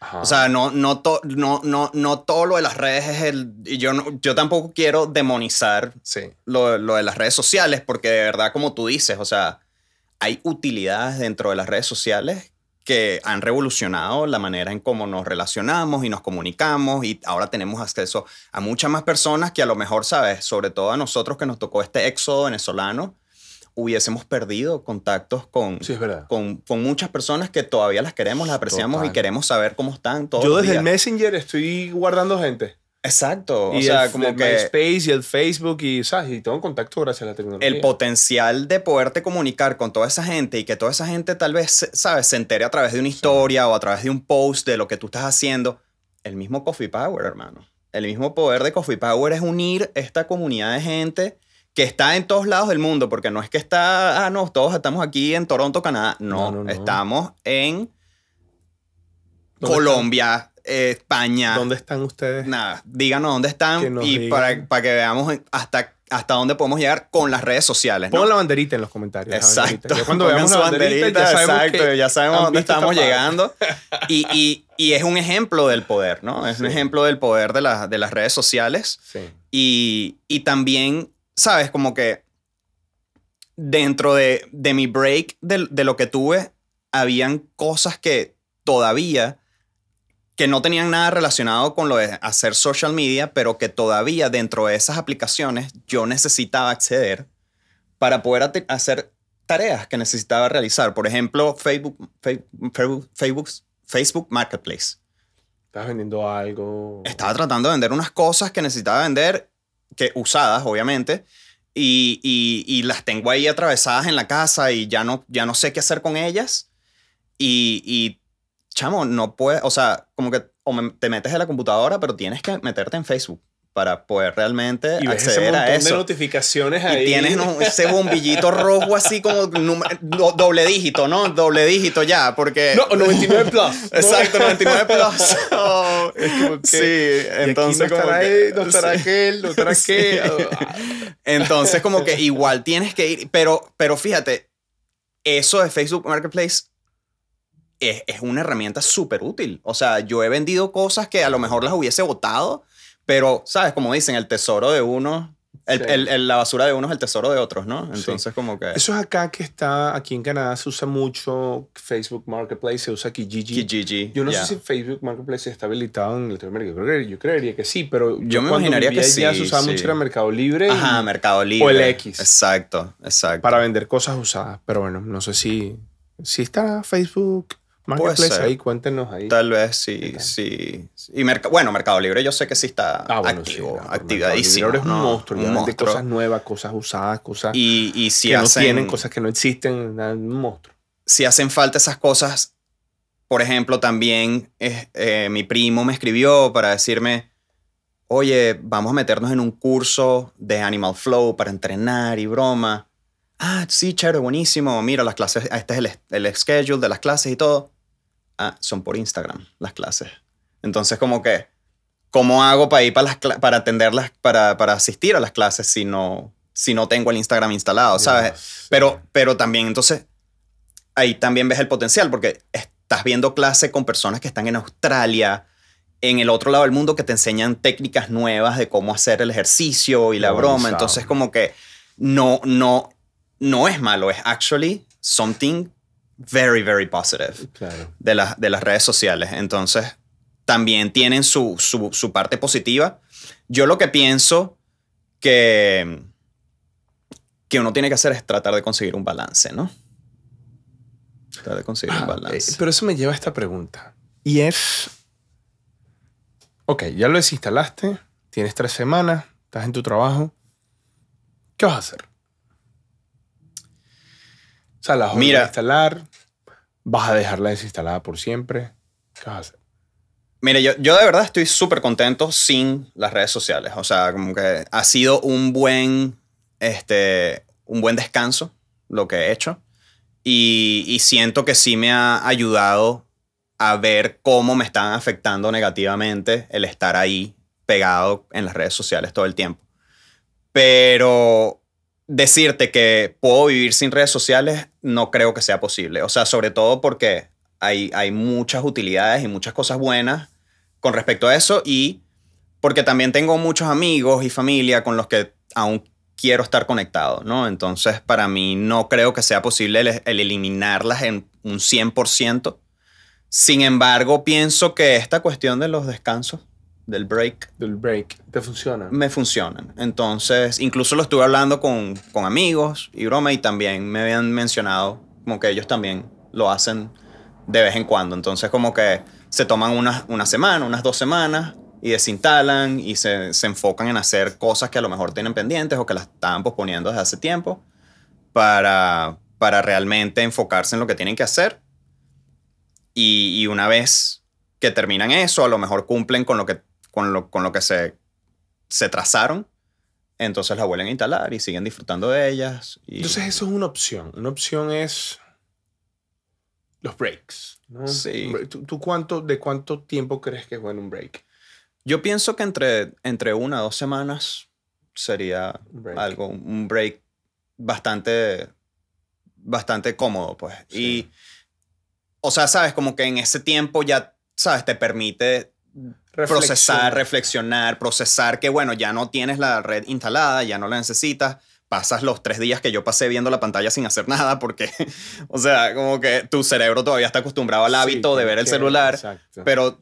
Speaker 2: Ajá.
Speaker 1: O sea, no, no, to- no, no, no todo lo de las redes es el... Y yo, no, yo tampoco quiero demonizar
Speaker 2: sí.
Speaker 1: lo, lo de las redes sociales, porque de verdad, como tú dices, o sea, hay utilidades dentro de las redes sociales que han revolucionado la manera en cómo nos relacionamos y nos comunicamos y ahora tenemos acceso a muchas más personas que a lo mejor, ¿sabes? Sobre todo a nosotros que nos tocó este éxodo venezolano, hubiésemos perdido contactos con,
Speaker 2: Sí,
Speaker 1: con, con muchas personas que todavía las queremos, las apreciamos
Speaker 2: Total.
Speaker 1: y queremos saber cómo están todos
Speaker 2: Yo
Speaker 1: los
Speaker 2: desde el
Speaker 1: días.
Speaker 2: Messenger estoy guardando gente.
Speaker 1: Exacto, o
Speaker 2: y
Speaker 1: sea,
Speaker 2: el,
Speaker 1: como
Speaker 2: el
Speaker 1: que...
Speaker 2: MySpace y el Facebook y, ¿sabes? y tengo contacto gracias a la tecnología.
Speaker 1: el potencial de poderte comunicar con toda esa gente y que toda esa gente tal vez, ¿sabes?, se entere a través de una historia o a través de un post de lo que tú estás haciendo. El mismo Coffee Power, hermano. El mismo poder de Coffee Power es unir esta comunidad de gente que está en todos lados del mundo, porque no es que está, ah, no, todos estamos aquí en Toronto, Canadá. No,
Speaker 2: No, no, no.
Speaker 1: estamos en
Speaker 2: ¿Dónde
Speaker 1: Colombia, eh, España.
Speaker 2: ¿Dónde están ustedes?
Speaker 1: Nada, díganos dónde están y para, para que veamos hasta, hasta dónde podemos llegar con las redes sociales. ¿no?
Speaker 2: Pongan la banderita en los comentarios.
Speaker 1: Exacto.
Speaker 2: banderita. Ya cuando
Speaker 1: Pongan
Speaker 2: veamos la banderita, ya sabemos
Speaker 1: exacto,
Speaker 2: que
Speaker 1: ya sabemos dónde estamos llegando. Y, y- y es un ejemplo del poder, ¿no? Es un ejemplo del poder de, la- de las redes sociales.
Speaker 2: Sí.
Speaker 1: Y, y también, ¿sabes? Como que dentro de, de mi break de, de lo que tuve, habían cosas que todavía, que no tenían nada relacionado con lo de hacer social media, pero que todavía dentro de esas aplicaciones yo necesitaba acceder para poder hacer tareas que necesitaba realizar. Por ejemplo, Facebook, Facebook, Facebook, Facebook Marketplace.
Speaker 2: ¿Estás vendiendo algo?
Speaker 1: Estaba tratando de vender unas cosas que necesitaba vender, que usadas, obviamente, y, y, y las tengo ahí atravesadas en la casa y ya no, ya no sé qué hacer con ellas. Y, y chamo, no puedes, o sea, como que o me- te metes en la computadora, pero tienes que meterte en Facebook para poder realmente
Speaker 2: y ves ese
Speaker 1: acceder
Speaker 2: montón
Speaker 1: a
Speaker 2: de
Speaker 1: eso.
Speaker 2: notificaciones ahí.
Speaker 1: Y tienes ¿no? ese bombillito rojo así como do- doble dígito, ¿no? Doble dígito ya, porque...
Speaker 2: No, 99 plus.
Speaker 1: Exacto, 99 plus. Oh,
Speaker 2: Es como que-
Speaker 1: sí,
Speaker 2: Y aquí
Speaker 1: entonces
Speaker 2: no
Speaker 1: como que-
Speaker 2: no estará
Speaker 1: sí.
Speaker 2: aquel, no estará
Speaker 1: Sí.
Speaker 2: aquel.
Speaker 1: Entonces como que igual tienes que ir, pero, pero fíjate, eso de Facebook Marketplace es, es una herramienta súper útil. O sea, yo he vendido cosas que a lo mejor las hubiese votado, pero, ¿sabes? Como dicen, el tesoro de uno, el-
Speaker 2: Sí.
Speaker 1: el- el- la basura de uno es el tesoro de otros, ¿no?
Speaker 2: Sí.
Speaker 1: Entonces como que...
Speaker 2: Eso es acá que está, aquí en Canadá se usa mucho Facebook Marketplace, se usa Kijiji.
Speaker 1: Kijiji,
Speaker 2: Yo no
Speaker 1: ya.
Speaker 2: sé si Facebook Marketplace está habilitado en Latinoamérica. Yo, creo yo creería que sí, pero
Speaker 1: Yo me imaginaría que sí,
Speaker 2: se usaba
Speaker 1: sí.
Speaker 2: mucho era Mercado Libre y-
Speaker 1: Ajá, Mercado Libre.
Speaker 2: O el X.
Speaker 1: Exacto, exacto.
Speaker 2: para vender cosas usadas. Pero bueno, no sé si, si está Facebook Marketplace
Speaker 1: ser.
Speaker 2: ahí, cuéntenos ahí.
Speaker 1: Tal vez sí,
Speaker 2: ¿Qué tal?
Speaker 1: sí. Y Merca- bueno, Mercado Libre yo sé que sí está
Speaker 2: Ah, bueno,
Speaker 1: activo,
Speaker 2: sí, no,
Speaker 1: activadísimo.
Speaker 2: Mercado Libre es un
Speaker 1: ¿no?
Speaker 2: monstruo,
Speaker 1: Un monstruo.
Speaker 2: cosas nuevas, cosas usadas, cosas
Speaker 1: Y, y si,
Speaker 2: que no
Speaker 1: hacen,
Speaker 2: tienen, cosas que no existen, un monstruo.
Speaker 1: si hacen falta esas cosas, por ejemplo, también eh, eh, mi primo me escribió para decirme, oye, vamos a meternos en un curso de Animal Flow para entrenar y broma. Ah, sí, chévere, buenísimo. Mira, las clases, este es el, el schedule de las clases y todo. Ah, son por Instagram las clases. Entonces, como que, ¿cómo hago para ir para, las, para atenderlas, para, para asistir a las clases si no, si no tengo el Instagram instalado, ¿sabes? Pero, pero también, entonces, ahí también ves el potencial, porque estás viendo clase con personas que están en Australia, en el otro lado del mundo, que te enseñan técnicas nuevas de cómo hacer el ejercicio y la broma. Entonces, como que no, no, no es malo, es actually something very, very positive
Speaker 2: Claro.
Speaker 1: de, las de las redes sociales. Entonces, también tienen su, su, su parte positiva. Yo lo que pienso que, que uno tiene que hacer es tratar de conseguir un balance, ¿no? Tratar de conseguir un
Speaker 2: Ah,
Speaker 1: balance.
Speaker 2: eh, pero eso me lleva a esta pregunta. Y es... Ok, ya lo desinstalaste, tienes tres semanas, estás en tu trabajo. ¿Qué vas a hacer? Sea, la vas
Speaker 1: Mira.
Speaker 2: a instalar, vas a dejarla desinstalada por siempre. ¿Qué vas a hacer?
Speaker 1: Mira, yo, yo de verdad estoy súper contento sin las redes sociales. O sea, como que ha sido un buen, este, un buen descanso lo que he hecho. Y, y siento que sí me ha ayudado a ver cómo me están afectando negativamente el estar ahí pegado en las redes sociales todo el tiempo. Pero decirte que puedo vivir sin redes sociales no creo que sea posible. O sea, sobre todo porque hay, hay muchas utilidades y muchas cosas buenas con respecto a eso y porque también tengo muchos amigos y familia con los que aún quiero estar conectado, ¿no? Entonces, para mí no creo que sea posible el, el eliminarlas en un 100%. Sin embargo, pienso que esta cuestión de los descansos, del break,
Speaker 2: Del break, ¿te funciona?
Speaker 1: me funcionan. Entonces, incluso lo estuve hablando con, con amigos y broma y también me habían mencionado como que ellos también lo hacen de vez en cuando. Entonces, como que se toman una, una semana, unas dos semanas y desinstalan y se, se enfocan en hacer cosas que a lo mejor tienen pendientes o que las estaban posponiendo desde hace tiempo para, para realmente enfocarse en lo que tienen que hacer. Y, y una vez que terminan eso, a lo mejor cumplen con lo que, con lo, con lo que se, se trazaron, entonces la vuelven a instalar y siguen disfrutando de ellas. Y,
Speaker 2: Entonces eso es una opción. Una opción es los breaks. ¿no?
Speaker 1: Sí.
Speaker 2: ¿Tú, tú cuánto, de cuánto tiempo crees que es bueno un break?
Speaker 1: yo pienso que entre, entre una o dos semanas sería
Speaker 2: break.
Speaker 1: algo, un break bastante, bastante cómodo, pues.
Speaker 2: Sí.
Speaker 1: Y, o sea, sabes, como que en ese tiempo ya, sabes, te permite procesar, reflexionar, procesar que, bueno, ya no tienes la red instalada, ya no la necesitas. Pasas los tres días que yo pasé viendo la pantalla sin hacer nada porque, o sea, como que tu cerebro todavía está acostumbrado al
Speaker 2: Sí,
Speaker 1: hábito de ver el celular,
Speaker 2: Exacto.
Speaker 1: pero,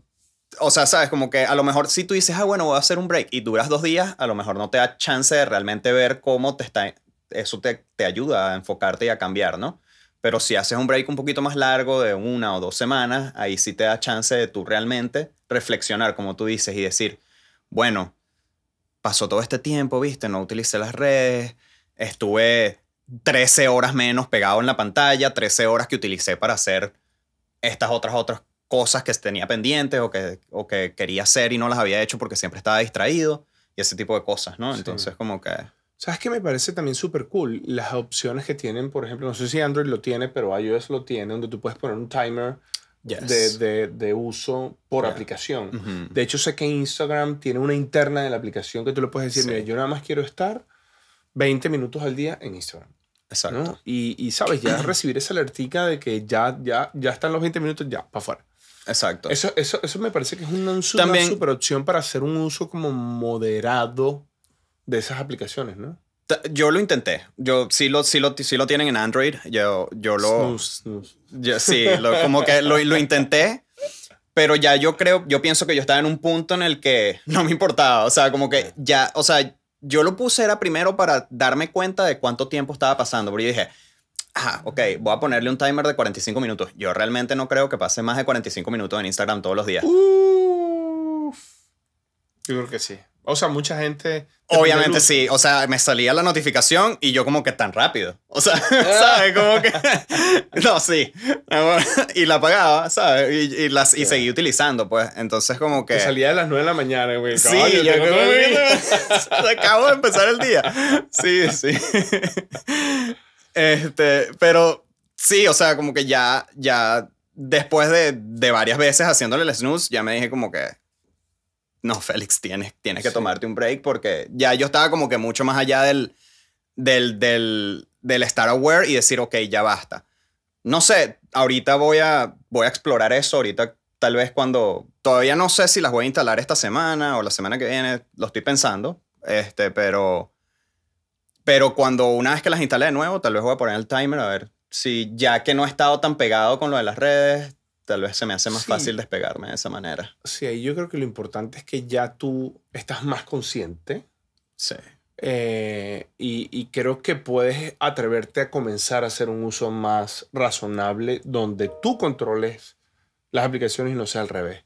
Speaker 1: o sea, sabes, como que a lo mejor si tú dices, ah, bueno, voy a hacer un break y duras dos días, a lo mejor no te da chance de realmente ver cómo te está, eso te, te ayuda a enfocarte y a cambiar, ¿no? Pero si haces un break un poquito más largo de una o dos semanas, ahí sí te da chance de tú realmente reflexionar, como tú dices, y decir, bueno, pasó todo este tiempo, viste, no utilicé las redes, estuve 13 horas menos pegado en la pantalla, 13 horas que utilicé para hacer estas otras otras cosas que tenía pendientes o que, o que quería hacer y no las había hecho porque siempre estaba distraído y ese tipo de cosas, ¿no?
Speaker 2: Sí.
Speaker 1: Entonces como que...
Speaker 2: ¿Sabes qué me parece también súper cool? Las opciones que tienen, por ejemplo, no sé si Android lo tiene, pero iOS lo tiene, donde tú puedes poner un timer
Speaker 1: Yes.
Speaker 2: de, de, de uso por
Speaker 1: Yeah.
Speaker 2: aplicación.
Speaker 1: Ujú.
Speaker 2: De hecho, sé que Instagram tiene una interna de la aplicación que tú le puedes decir,
Speaker 1: Sí.
Speaker 2: mira, yo nada más quiero estar 20 minutos al día en Instagram.
Speaker 1: Exacto.
Speaker 2: ¿no? Y, y, sabes, ya recibir esa alertica de que ya, ya, ya están los 20 minutos, ya, para afuera.
Speaker 1: Exacto.
Speaker 2: Eso, eso, eso me parece que es una, una super opción para hacer un uso como moderado de esas aplicaciones, ¿no?
Speaker 1: Yo lo intenté. Yo sí lo, sí lo, sí lo tienen en Android. Yo, yo lo...
Speaker 2: Snooze, snooze.
Speaker 1: Yo, sí, lo- como que lo, lo intenté, pero ya yo creo, yo pienso que yo estaba en un punto en el que no me importaba, o sea, como que ya, o sea, yo lo puse era primero para darme cuenta de cuánto tiempo estaba pasando, porque yo dije, ah, ok, voy a ponerle un timer de 45 minutos. Yo realmente no creo que pase más de 45 minutos en Instagram todos los días.
Speaker 2: Uf. Yo creo que sí. O sea, mucha gente...
Speaker 1: Obviamente sí, o sea, me salía la notificación y yo como que tan rápido. O sea, ¿sabes? Como que... No, sí. Y la apagaba, ¿sabes? Y, y, las, y seguí utilizando, pues. Entonces como que...
Speaker 2: Que salía a las 9 de la mañana, güey.
Speaker 1: Sí, yo como que-. Acabo de empezar el día. Sí, sí. Este, pero sí, o sea, como que ya, ya después de, de varias veces haciéndole el snooze, ya me dije como que, no, Félix, tienes, tienes que
Speaker 2: Sí.
Speaker 1: tomarte un break porque ya yo estaba como que mucho más allá del, del, del, del estar aware y decir, ok, ya basta. No sé, ahorita voy a, voy a explorar eso, ahorita tal vez cuando, todavía no sé si las voy a instalar esta semana o la semana que viene, lo estoy pensando, este, pero, pero cuando una vez que las instale de nuevo, tal vez voy a poner el timer a ver si ya que no he estado tan pegado con lo de las redes, tal vez se me hace más
Speaker 2: Sí.
Speaker 1: fácil despegarme de esa manera.
Speaker 2: Sí, ahí yo creo que lo importante es que ya tú estás más consciente
Speaker 1: Sí.
Speaker 2: eh, y, y creo que puedes atreverte a comenzar a hacer un uso más razonable donde tú controles las aplicaciones y no sea al revés.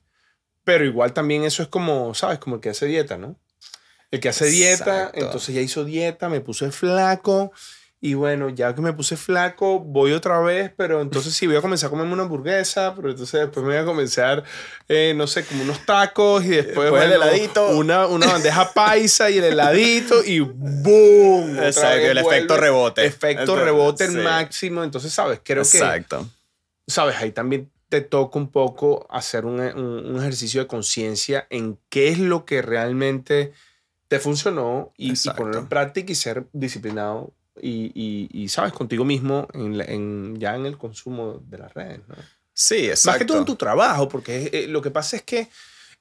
Speaker 2: Pero igual también eso es como, ¿sabes? Como el que hace dieta, ¿no? El que hace dieta, entonces ya hizo dieta, me puse flaco y bueno, ya que me puse flaco, voy otra vez, pero entonces sí, voy a comenzar a comerme una hamburguesa, pero entonces después me voy a comenzar, eh, no sé, como unos tacos y después,
Speaker 1: Después el heladito.
Speaker 2: Una, una bandeja paisa y el heladito y ¡boom!
Speaker 1: Exacto,
Speaker 2: vez
Speaker 1: el efecto
Speaker 2: vuelve.
Speaker 1: rebote.
Speaker 2: Efecto
Speaker 1: Entonces,
Speaker 2: rebote el
Speaker 1: sí.
Speaker 2: máximo. Entonces, ¿sabes? Creo que
Speaker 1: Exacto.
Speaker 2: sabes, ahí también te toca un poco hacer un, un- un ejercicio de conciencia en qué es lo que realmente te funcionó y, y
Speaker 1: Exacto.
Speaker 2: ponerlo en práctica y ser disciplinado y, y- y, sabes, contigo mismo en, en- ya en el consumo de las redes. ¿no?
Speaker 1: Sí, exacto.
Speaker 2: Más que todo en tu trabajo, porque eh, lo que pasa es que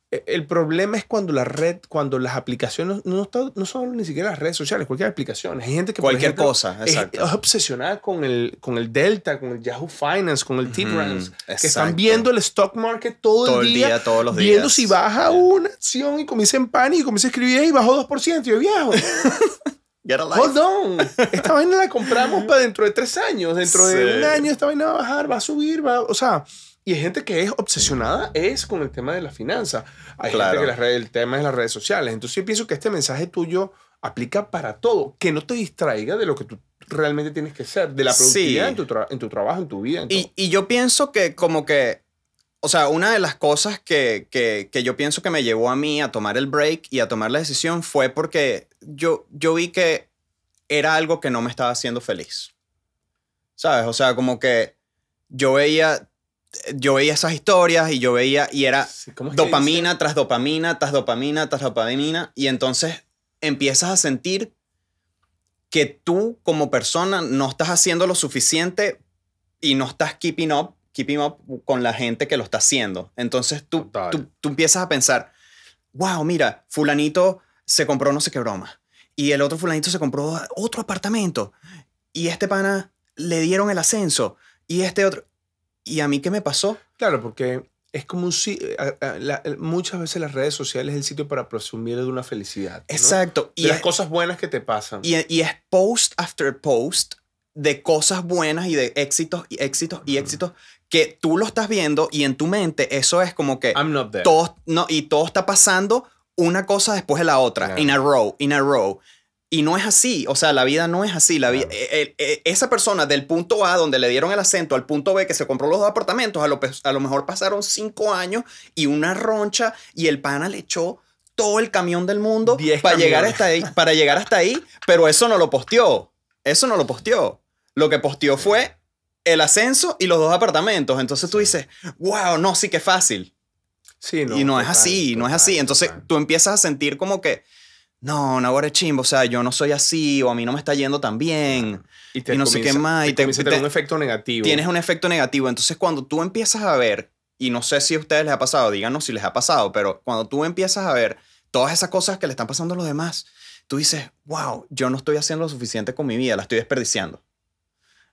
Speaker 2: eh, el problema es cuando la red, cuando las aplicaciones, no, está- no son ni siquiera las redes sociales, cualquier aplicación. Hay gente que,
Speaker 1: Cualquier
Speaker 2: ejemplo,
Speaker 1: cosa,
Speaker 2: es,
Speaker 1: exacto.
Speaker 2: es obsesionada con el, con el Delta, con el Yahoo Finance, con el T-Brands, que están viendo el stock market todo,
Speaker 1: Todo
Speaker 2: el día,
Speaker 1: todos los días.
Speaker 2: viendo si baja una acción y comienza en pánico y comienza a escribir y bajó 2%. Y yo, viejo,
Speaker 1: Get a life.
Speaker 2: hold on. Esta vaina la compramos para dentro de tres años. Dentro de
Speaker 1: Sí.
Speaker 2: un año esta vaina va a bajar, va a subir, va, o sea... Y hay gente que es obsesionada es con el tema de la finanza. Hay
Speaker 1: Claro.
Speaker 2: gente que las redes- el tema es las redes sociales. Entonces yo pienso que este mensaje tuyo aplica para todo. Que no te distraiga de lo que tú realmente tienes que ser. De la
Speaker 1: Sí.
Speaker 2: productividad en, tu en tu trabajo, en tu vida. en
Speaker 1: Y, y yo pienso que como que, o sea, una de las cosas que, que, que yo pienso que me llevó a mí a tomar el break y a tomar la decisión fue porque yo, yo vi que era algo que no me estaba haciendo feliz. ¿Sabes? O sea, como que yo veía, yo veía esas historias y yo veía, y era
Speaker 2: Sí, ¿cómo es que
Speaker 1: dopamina tras dopamina, tras dopamina, tras dopamina, y entonces empiezas a sentir que tú como persona no estás haciendo lo suficiente y no estás keeping up, keeping up con la gente que lo está haciendo. Entonces tú, tú, tú empiezas a pensar, wow, mira, fulanito se compró no sé qué broma, y el otro fulanito se compró otro apartamento, y este pana le dieron el ascenso, y este otro... ¿Y a mí qué me pasó?
Speaker 2: Claro, porque es como un... a- la- el- muchas veces las redes sociales es el sitio para presumir de una felicidad. ¿no?
Speaker 1: Exacto.
Speaker 2: De
Speaker 1: Y
Speaker 2: las
Speaker 1: es-
Speaker 2: cosas buenas que te pasan.
Speaker 1: Y, y es post after post de cosas buenas y de éxitos y éxitos y éxitos que tú lo estás viendo y en tu mente eso es como que
Speaker 2: I'm not there.
Speaker 1: todo, no, y todo está pasando una cosa después de la otra,
Speaker 2: Claro.
Speaker 1: in a row, in a row. Y no es así, o sea, la vida no es así. La vida,
Speaker 2: Claro.
Speaker 1: eh, eh, esa persona del punto A, donde le dieron el acento, al punto B, que se compró los dos apartamentos, a lo, a lo mejor pasaron cinco años y una roncha y el pana le echó todo el camión del mundo
Speaker 2: Diez
Speaker 1: para llegar, hasta ahí, para llegar hasta ahí, pero eso no lo posteó. Eso no lo posteó. Lo que posteó fue el ascenso y los dos apartamentos. Entonces tú dices, wow, no, sí que fácil
Speaker 2: Sí,
Speaker 1: y no es
Speaker 2: total,
Speaker 1: así, no es
Speaker 2: total,
Speaker 1: así. Entonces
Speaker 2: total.
Speaker 1: tú empiezas a sentir como que, no, no, es chimbo, o sea, yo no soy así, o a mí no me está yendo tan bien.
Speaker 2: y, te
Speaker 1: y no sé qué
Speaker 2: comienza-
Speaker 1: más, y
Speaker 2: te
Speaker 1: te-
Speaker 2: comienza a
Speaker 1: te-
Speaker 2: tener un efecto negativo.
Speaker 1: Tienes un efecto negativo. Entonces cuando tú empiezas a ver, y no sé si a ustedes les ha pasado, díganos si les ha pasado, pero cuando tú empiezas a ver todas esas cosas que le están pasando a los demás, tú dices, wow, yo no estoy haciendo lo suficiente con mi vida, la estoy desperdiciando.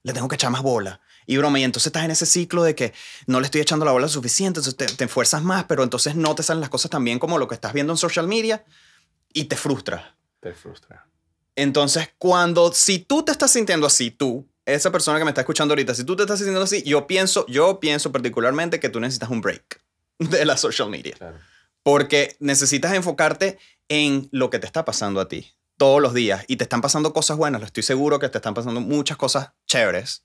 Speaker 1: Le tengo que echar más bola. Y broma, y entonces estás en ese ciclo de que no le estoy echando la bola suficiente, entonces te, te esfuerzas más, pero entonces no te salen las cosas tan bien como lo que estás viendo en social media y te frustras.
Speaker 2: Te frustra.
Speaker 1: Entonces, cuando, si tú te estás sintiendo así, tú, esa persona que me está escuchando ahorita, si tú te estás sintiendo así, yo pienso, yo pienso particularmente que tú necesitas un break de la social media.
Speaker 2: Claro.
Speaker 1: Porque necesitas enfocarte en lo que te está pasando a ti todos los días. Y te están pasando cosas buenas, lo estoy seguro que te están pasando muchas cosas chéveres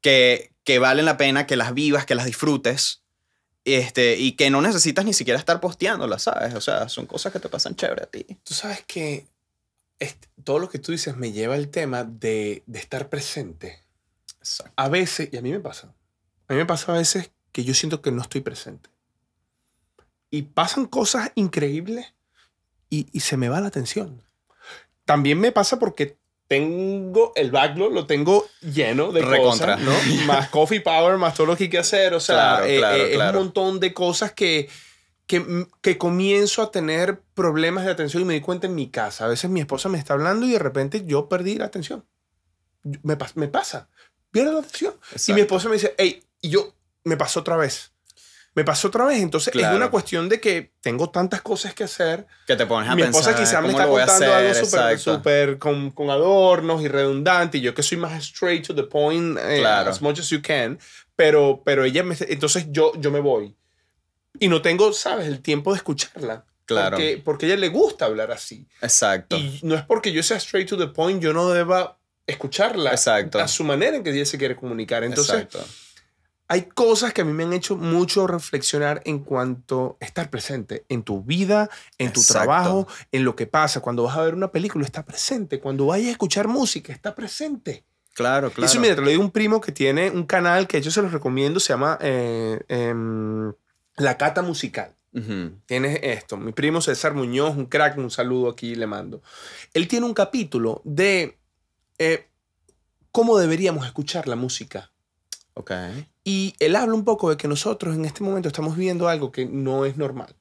Speaker 1: que, que valen la pena que las vivas, que las disfrutes. Este, y que no necesitas ni siquiera estar posteándolas, ¿sabes? O sea, son cosas que te pasan chévere a ti.
Speaker 2: Tú sabes que este- todo lo que tú dices me lleva al tema de, de estar presente.
Speaker 1: Exacto.
Speaker 2: A veces, y a mí me pasa, a mí me pasa a veces que yo siento que no estoy presente. Y pasan cosas increíbles y, y se me va la atención. También me pasa porque tengo el backlog, lo tengo lleno de
Speaker 1: Recontra.
Speaker 2: cosas, ¿no? Más coffee power, más todo lo que hay que hacer. O sea,
Speaker 1: Claro,
Speaker 2: eh,
Speaker 1: claro,
Speaker 2: eh, es
Speaker 1: claro.
Speaker 2: un montón de cosas que, que, que comienzo a tener problemas de atención y me di cuenta en mi casa. A veces mi esposa me está hablando y de repente yo perdí la atención. Me, me pasa. Pierdo la atención. Y
Speaker 1: Exacto.
Speaker 2: mi esposa me dice, hey, y yo, me pasó otra vez. Me pasó otra vez. Entonces es una cuestión de que tengo tantas cosas que hacer.
Speaker 1: Que te pones a
Speaker 2: Mi
Speaker 1: pensar.
Speaker 2: esposa quizá me
Speaker 1: ¿cómo
Speaker 2: está contando
Speaker 1: hacer?
Speaker 2: algo súper, súper con, con adornos y redundante. Y yo que soy más straight to the point, eh,
Speaker 1: Claro.
Speaker 2: as much as you can. Pero, pero ella me... Entonces yo, yo me voy. Y no tengo, ¿sabes? El tiempo de escucharla.
Speaker 1: Claro.
Speaker 2: Porque, porque a ella le gusta hablar así.
Speaker 1: Exacto.
Speaker 2: Y no es porque yo sea straight to the point, yo no deba escucharla
Speaker 1: Exacto.
Speaker 2: a su manera en que ella se quiere comunicar. Entonces,
Speaker 1: Exacto.
Speaker 2: Hay cosas que a mí me han hecho mucho reflexionar en cuanto a estar presente en tu vida, en tu trabajo, en lo que pasa. Cuando vas a ver una película, está presente. Cuando vayas a escuchar música, está presente.
Speaker 1: Claro, claro.
Speaker 2: Eso, mira, te lo digo un primo que tiene un canal que yo se los recomiendo, se llama eh, em, La Cata Musical.
Speaker 1: Ujú.
Speaker 2: Tienes esto. Mi primo César Muñoz, un crack, un saludo aquí le mando. Él tiene un capítulo de eh, cómo deberíamos escuchar la música.
Speaker 1: Ok.
Speaker 2: Y él habla un poco de que nosotros en este momento estamos viviendo algo que no es normal.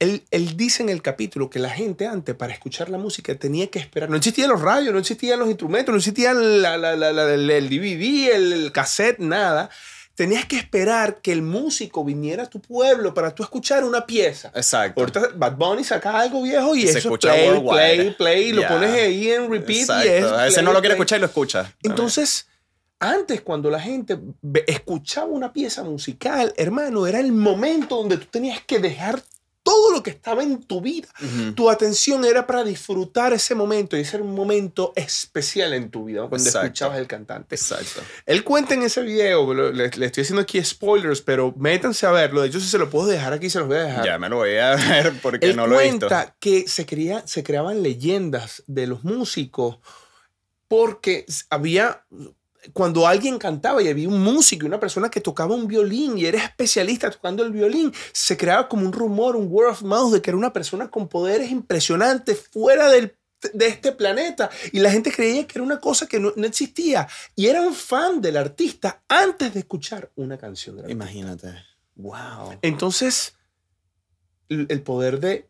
Speaker 2: Él, él dice en el capítulo que la gente antes para escuchar la música tenía que esperar. No existían los radios, no existían los instrumentos, no existían la- la- la- el, el DVD, el, el cassette, nada. Tenías que esperar que el músico viniera a tu pueblo para tú escuchar una pieza.
Speaker 1: Exacto.
Speaker 2: Ahorita Bad Bunny saca algo viejo y,
Speaker 1: Y se
Speaker 2: eso es
Speaker 1: escucha
Speaker 2: play,
Speaker 1: worldwide.
Speaker 2: play, play, y lo pones ahí en repeat
Speaker 1: Exacto.
Speaker 2: y es
Speaker 1: A veces
Speaker 2: play,
Speaker 1: no lo quiere
Speaker 2: play.
Speaker 1: escuchar y lo escucha.
Speaker 2: Entonces, antes cuando la gente escuchaba una pieza musical, hermano, era el momento donde tú tenías que dejar todo lo que estaba en tu vida.
Speaker 1: Ujú.
Speaker 2: Tu atención era para disfrutar ese momento y ese era un momento especial en tu vida cuando
Speaker 1: Exacto.
Speaker 2: escuchabas el cantante.
Speaker 1: Exacto.
Speaker 2: Él cuenta en ese video, le, le estoy haciendo aquí spoilers, pero métanse a verlo. De hecho, si se lo puedo dejar aquí, se los voy a dejar.
Speaker 1: Ya me lo voy a ver porque
Speaker 2: Él
Speaker 1: no lo he visto.
Speaker 2: cuenta que se, crea- se creaban leyendas de los músicos porque había, cuando alguien cantaba y había un músico y una persona que tocaba un violín y era especialista tocando el violín, se creaba como un rumor, un word of mouth de que era una persona con poderes impresionantes fuera del de este planeta y la gente creía que era una cosa que no, no existía y eran fan del artista antes de escuchar una canción del.
Speaker 1: Imagínate. Wow.
Speaker 2: Entonces, el poder de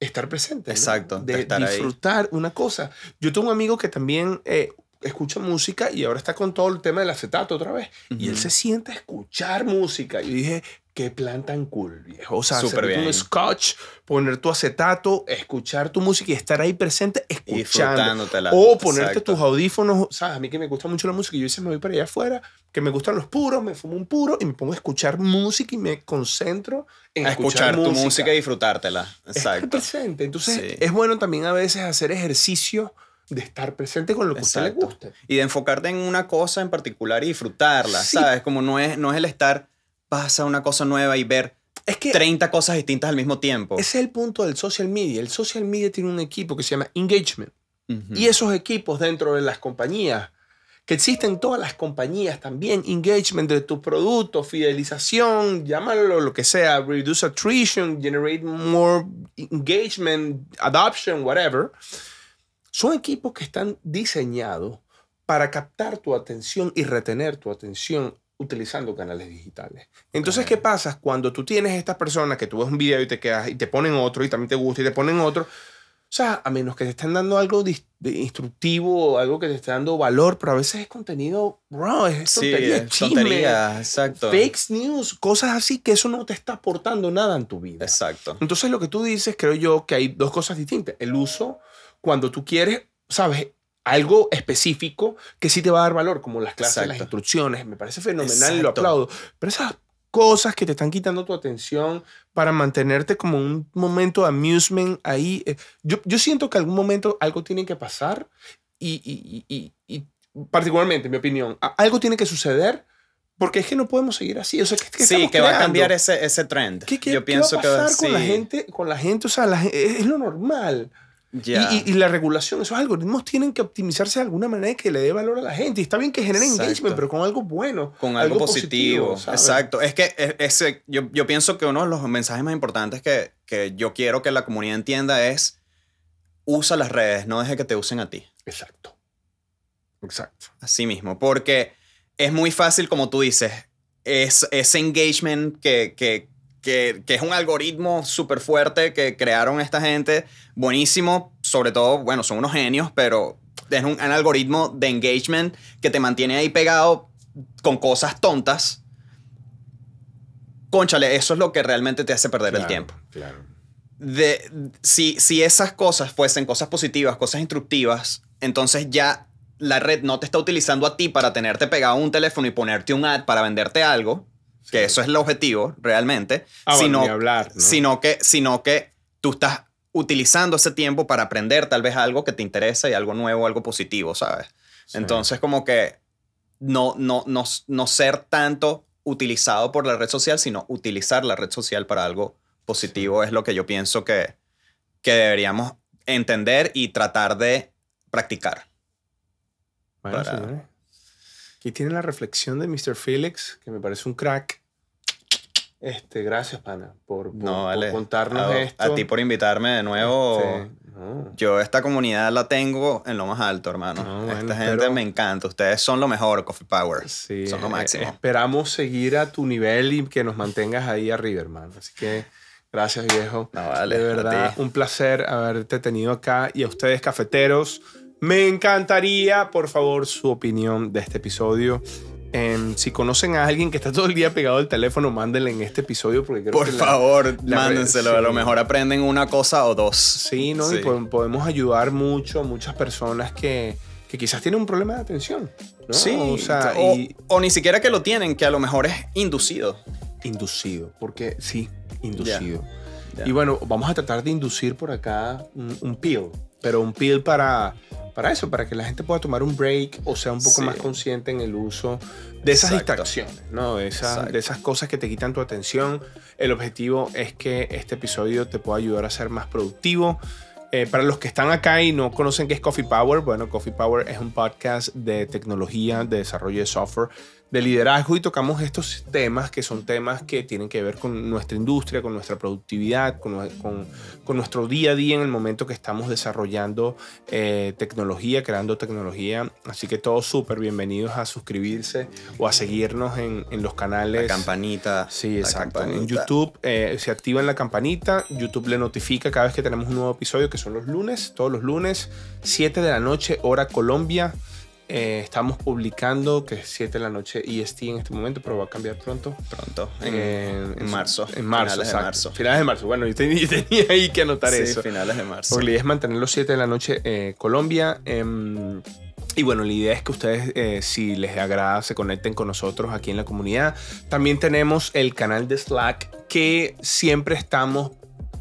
Speaker 2: estar presente. ¿no?
Speaker 1: Exacto, de
Speaker 2: De,
Speaker 1: estar ahí.
Speaker 2: disfrutar una cosa. Yo tengo un amigo que también, eh, escucha música y ahora está con todo el tema del acetato otra vez. Y él se sienta a escuchar música. Y dije, qué plan tan cool, viejo. O sea,
Speaker 1: Súper
Speaker 2: hacerte un
Speaker 1: bien.
Speaker 2: scotch, poner tu acetato, escuchar tu música y estar ahí presente escuchando. O ponerte
Speaker 1: Exacto.
Speaker 2: tus audífonos, ¿sabes? A mí que me gusta mucho la música, y yo hice, me voy para allá afuera, que me gustan los puros, me fumo un puro y me pongo a escuchar música y me concentro en
Speaker 1: A escuchar, tu
Speaker 2: música.
Speaker 1: música y disfrutártela.
Speaker 2: Estar
Speaker 1: Exacto.
Speaker 2: presente. Entonces,
Speaker 1: Sí.
Speaker 2: es bueno también a veces hacer ejercicio de estar presente con lo que a usted le
Speaker 1: Exacto.
Speaker 2: guste.
Speaker 1: Y de enfocarte en una cosa en particular y disfrutarla,
Speaker 2: Sí.
Speaker 1: ¿sabes? Como no es, no es el estar, pasa una cosa nueva y ver
Speaker 2: Es que
Speaker 1: 30 cosas distintas al mismo tiempo.
Speaker 2: ese es el punto del social media. El social media tiene un equipo que se llama engagement. Y esos equipos dentro de las compañías, que existen en todas las compañías también, engagement de tu producto, fidelización, llámalo lo que sea, reduce attrition, generate more engagement, adoption, whatever. Son equipos que están diseñados para captar tu atención y retener tu atención utilizando canales digitales. Entonces,
Speaker 1: Ok.
Speaker 2: ¿qué pasa cuando tú tienes estas personas que tú ves un video y te quedas y te ponen otro y también te gusta y te ponen otro? O sea, a menos que te estén dando algo instructivo o algo que te esté dando valor, pero a veces es contenido, bro, es
Speaker 1: Sí,
Speaker 2: tontería,
Speaker 1: es
Speaker 2: chisme,
Speaker 1: tontería, exacto.
Speaker 2: fake news, cosas así que eso no te está aportando nada en tu vida.
Speaker 1: Exacto.
Speaker 2: Entonces lo que tú dices, creo yo que hay dos cosas distintas. El uso, cuando tú quieres, sabes, algo específico que sí te va a dar valor, como las clases, las
Speaker 1: Exacto.
Speaker 2: instrucciones, me parece fenomenal y lo
Speaker 1: Exacto.
Speaker 2: aplaudo. Pero esas cosas que te están quitando tu atención para mantenerte como un momento de amusement ahí, eh, yo, yo siento que algún momento algo tiene que pasar y, y- y- y- particularmente, en mi opinión, algo tiene que suceder porque es que no podemos seguir así. O sea, ¿qué- qué
Speaker 1: Sí, que va a
Speaker 2: creando?
Speaker 1: cambiar ese, ese trend.
Speaker 2: ¿Qué, qué-
Speaker 1: Yo
Speaker 2: qué
Speaker 1: pienso
Speaker 2: va a pasar
Speaker 1: que
Speaker 2: con la
Speaker 1: sí.
Speaker 2: gente? Con la gente, o sea, la es lo normal. Y-. Y, y la regulación, esos algoritmos tienen que optimizarse de alguna manera que le dé valor a la gente. Y está bien que genere
Speaker 1: Exacto.
Speaker 2: engagement, pero con algo bueno.
Speaker 1: con algo, positivo.
Speaker 2: ¿sabes?
Speaker 1: Exacto. Es que ese, yo, yo pienso que uno de los mensajes más importantes que, que yo quiero que la comunidad entienda es usa las redes, no deje que te usen a ti.
Speaker 2: Exacto. Exacto.
Speaker 1: Así mismo. Porque es muy fácil, como tú dices, es, ese engagement que, que, que, que es un algoritmo súper fuerte que crearon esta gente, buenísimo. Sobre todo, bueno, son unos genios, pero es un, un algoritmo de engagement que te mantiene ahí pegado con cosas tontas. Conchale, eso es lo que realmente te hace perder el tiempo.
Speaker 2: Claro.
Speaker 1: De, si, si esas cosas fuesen cosas positivas, cosas instructivas, entonces ya la red no te está utilizando a ti para tenerte pegado a un teléfono y ponerte un ad para venderte algo, que
Speaker 2: Sí.
Speaker 1: eso es el objetivo realmente,
Speaker 2: Ah,
Speaker 1: sino,
Speaker 2: hablar, ¿no?
Speaker 1: sino, que, sino que tú estás utilizando ese tiempo para aprender tal vez algo que te interesa y algo nuevo, algo positivo, ¿sabes?
Speaker 2: Sí.
Speaker 1: Entonces como que no, no, no, no ser tanto utilizado por la red social, sino utilizar la red social para algo positivo es lo que yo pienso que, que deberíamos entender y tratar de practicar.
Speaker 2: Bueno,
Speaker 1: para-
Speaker 2: señores. Aquí tiene la reflexión de Mr. Felix, que me parece un crack. Este, gracias, pana, por, por-
Speaker 1: No,
Speaker 2: por
Speaker 1: vale.
Speaker 2: contarnos
Speaker 1: a,
Speaker 2: esto.
Speaker 1: a ti por invitarme de nuevo.
Speaker 2: Este, no.
Speaker 1: Yo esta comunidad la tengo en lo más alto, hermano.
Speaker 2: No, bueno,
Speaker 1: esta gente
Speaker 2: pero-
Speaker 1: me encanta. Ustedes son lo mejor, Coffee Power.
Speaker 2: Sí,
Speaker 1: son lo
Speaker 2: eh,
Speaker 1: máximo.
Speaker 2: esperamos seguir a tu nivel y que nos mantengas ahí arriba, hermano. Así que gracias, viejo.
Speaker 1: Vale,
Speaker 2: de verdad, un placer haberte tenido acá y a ustedes, cafeteros. Me encantaría, por favor, su opinión de este episodio. Em, si conocen a alguien que está todo el día pegado al teléfono, mándenle en este episodio porque creo
Speaker 1: Por
Speaker 2: que la-
Speaker 1: favor,
Speaker 2: la
Speaker 1: mándenselo.
Speaker 2: red-
Speaker 1: A lo
Speaker 2: sí.
Speaker 1: mejor aprenden una cosa o dos.
Speaker 2: Sí, ¿no? Y
Speaker 1: Sí.
Speaker 2: po- podemos ayudar mucho a muchas personas que, que quizás tienen un problema de atención. ¿no?
Speaker 1: Sí,
Speaker 2: o sea,
Speaker 1: o,
Speaker 2: y
Speaker 1: o ni siquiera que lo tienen, que a lo mejor es inducido.
Speaker 2: inducido, porque sí, inducido.
Speaker 1: Ya.
Speaker 2: Y bueno, vamos a tratar de inducir por acá un, un peel, pero un peel para, para eso, para que la gente pueda tomar un break o sea un poco
Speaker 1: Sí.
Speaker 2: más consciente en el uso de esas
Speaker 1: Exacto.
Speaker 2: distracciones, ¿no? De esas, de esas cosas que te quitan tu atención. El objetivo es que este episodio te pueda ayudar a ser más productivo. Eh, para los que están acá y no conocen qué es Coffee Power, bueno, Coffee Power es un podcast de tecnología, de desarrollo de software, de liderazgo y tocamos estos temas que son temas que tienen que ver con nuestra industria, con nuestra productividad, con, nue- con- con nuestro día a día en el momento que estamos desarrollando eh, tecnología, creando tecnología. Así que todos súper bienvenidos a suscribirse o a seguirnos en, en los canales.
Speaker 1: La campanita.
Speaker 2: Sí, exacto. En. YouTube eh, se activan la campanita. YouTube le notifica cada vez que tenemos un nuevo episodio, que son los lunes, todos los lunes, 7 de la noche, hora Colombia. Eh, estamos publicando, que es 7 de la noche EST en este momento, pero va a cambiar pronto.
Speaker 1: Pronto, en,
Speaker 2: Eh,
Speaker 1: en marzo.
Speaker 2: En marzo,
Speaker 1: finales
Speaker 2: exacto.
Speaker 1: de marzo.
Speaker 2: Finales de marzo. Bueno, yo tenía, yo tenía ahí que anotar
Speaker 1: Sí,
Speaker 2: eso.
Speaker 1: finales de marzo.
Speaker 2: Porque la idea es mantener los 7 de la noche eh, Colombia. em, y bueno, la idea es que ustedes, eh, si les agrada, se conecten con nosotros aquí en la comunidad. También tenemos el canal de Slack que siempre estamos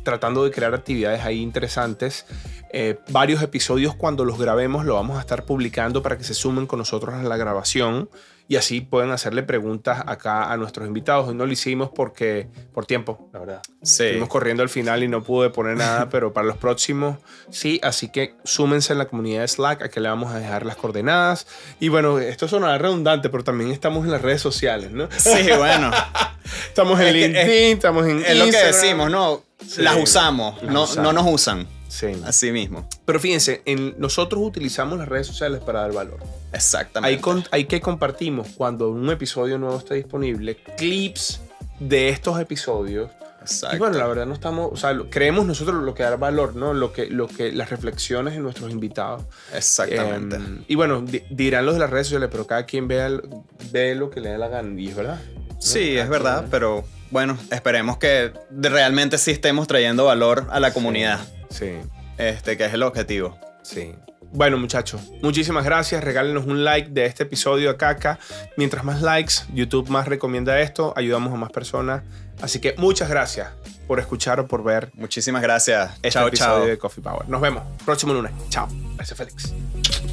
Speaker 2: tratando de crear actividades ahí interesantes. Eh, varios episodios cuando los grabemos lo vamos a estar publicando para que se sumen con nosotros a la grabación y así pueden hacerle preguntas acá a nuestros invitados. Hoy no lo hicimos porque por tiempo, la verdad.
Speaker 1: Sí.
Speaker 2: Estuvimos corriendo al final y no pude poner nada, pero para los próximos sí, así que súmense en la comunidad de Slack, aquí le vamos a dejar las coordenadas. Y bueno, esto sonará redundante, pero también estamos en las redes sociales, ¿no?
Speaker 1: Sí, bueno.
Speaker 2: Estamos en
Speaker 1: Es
Speaker 2: LinkedIn, estamos en
Speaker 1: es lo que
Speaker 2: Instagram.
Speaker 1: decimos, ¿no?
Speaker 2: Sí.
Speaker 1: Las usamos,
Speaker 2: Las
Speaker 1: no,
Speaker 2: usamos.
Speaker 1: no nos usan.
Speaker 2: Sí.
Speaker 1: Así mismo.
Speaker 2: Pero fíjense, en, nosotros utilizamos las redes sociales para dar valor.
Speaker 1: Exactamente.
Speaker 2: Hay, con- hay que compartimos cuando un episodio nuevo está disponible, clips de estos episodios
Speaker 1: Exacto.
Speaker 2: Y bueno, la verdad no estamos, o sea, creemos nosotros lo que da valor, ¿no? Lo que, lo que, las reflexiones de nuestros invitados.
Speaker 1: Exactamente.
Speaker 2: Em, y bueno, di- dirán los de las redes sociales, pero cada quien el- ve lo que le dé la gana, y es verdad.
Speaker 1: sí,
Speaker 2: ¿no?
Speaker 1: es verdad, pero bueno, esperemos que realmente sí estemos trayendo valor a la comunidad,
Speaker 2: Sí,
Speaker 1: este, que es el objetivo.
Speaker 2: sí. Bueno, muchachos, muchísimas gracias. Regálenos un like de este episodio acá, acá. Mientras más likes, YouTube más recomienda esto, ayudamos a más personas. Así que muchas gracias por escuchar o por ver
Speaker 1: Muchísimas gracias.
Speaker 2: este
Speaker 1: chao,
Speaker 2: episodio
Speaker 1: chao.
Speaker 2: de Coffee Power. Nos vemos próximo lunes. Chao. Gracias, Félix.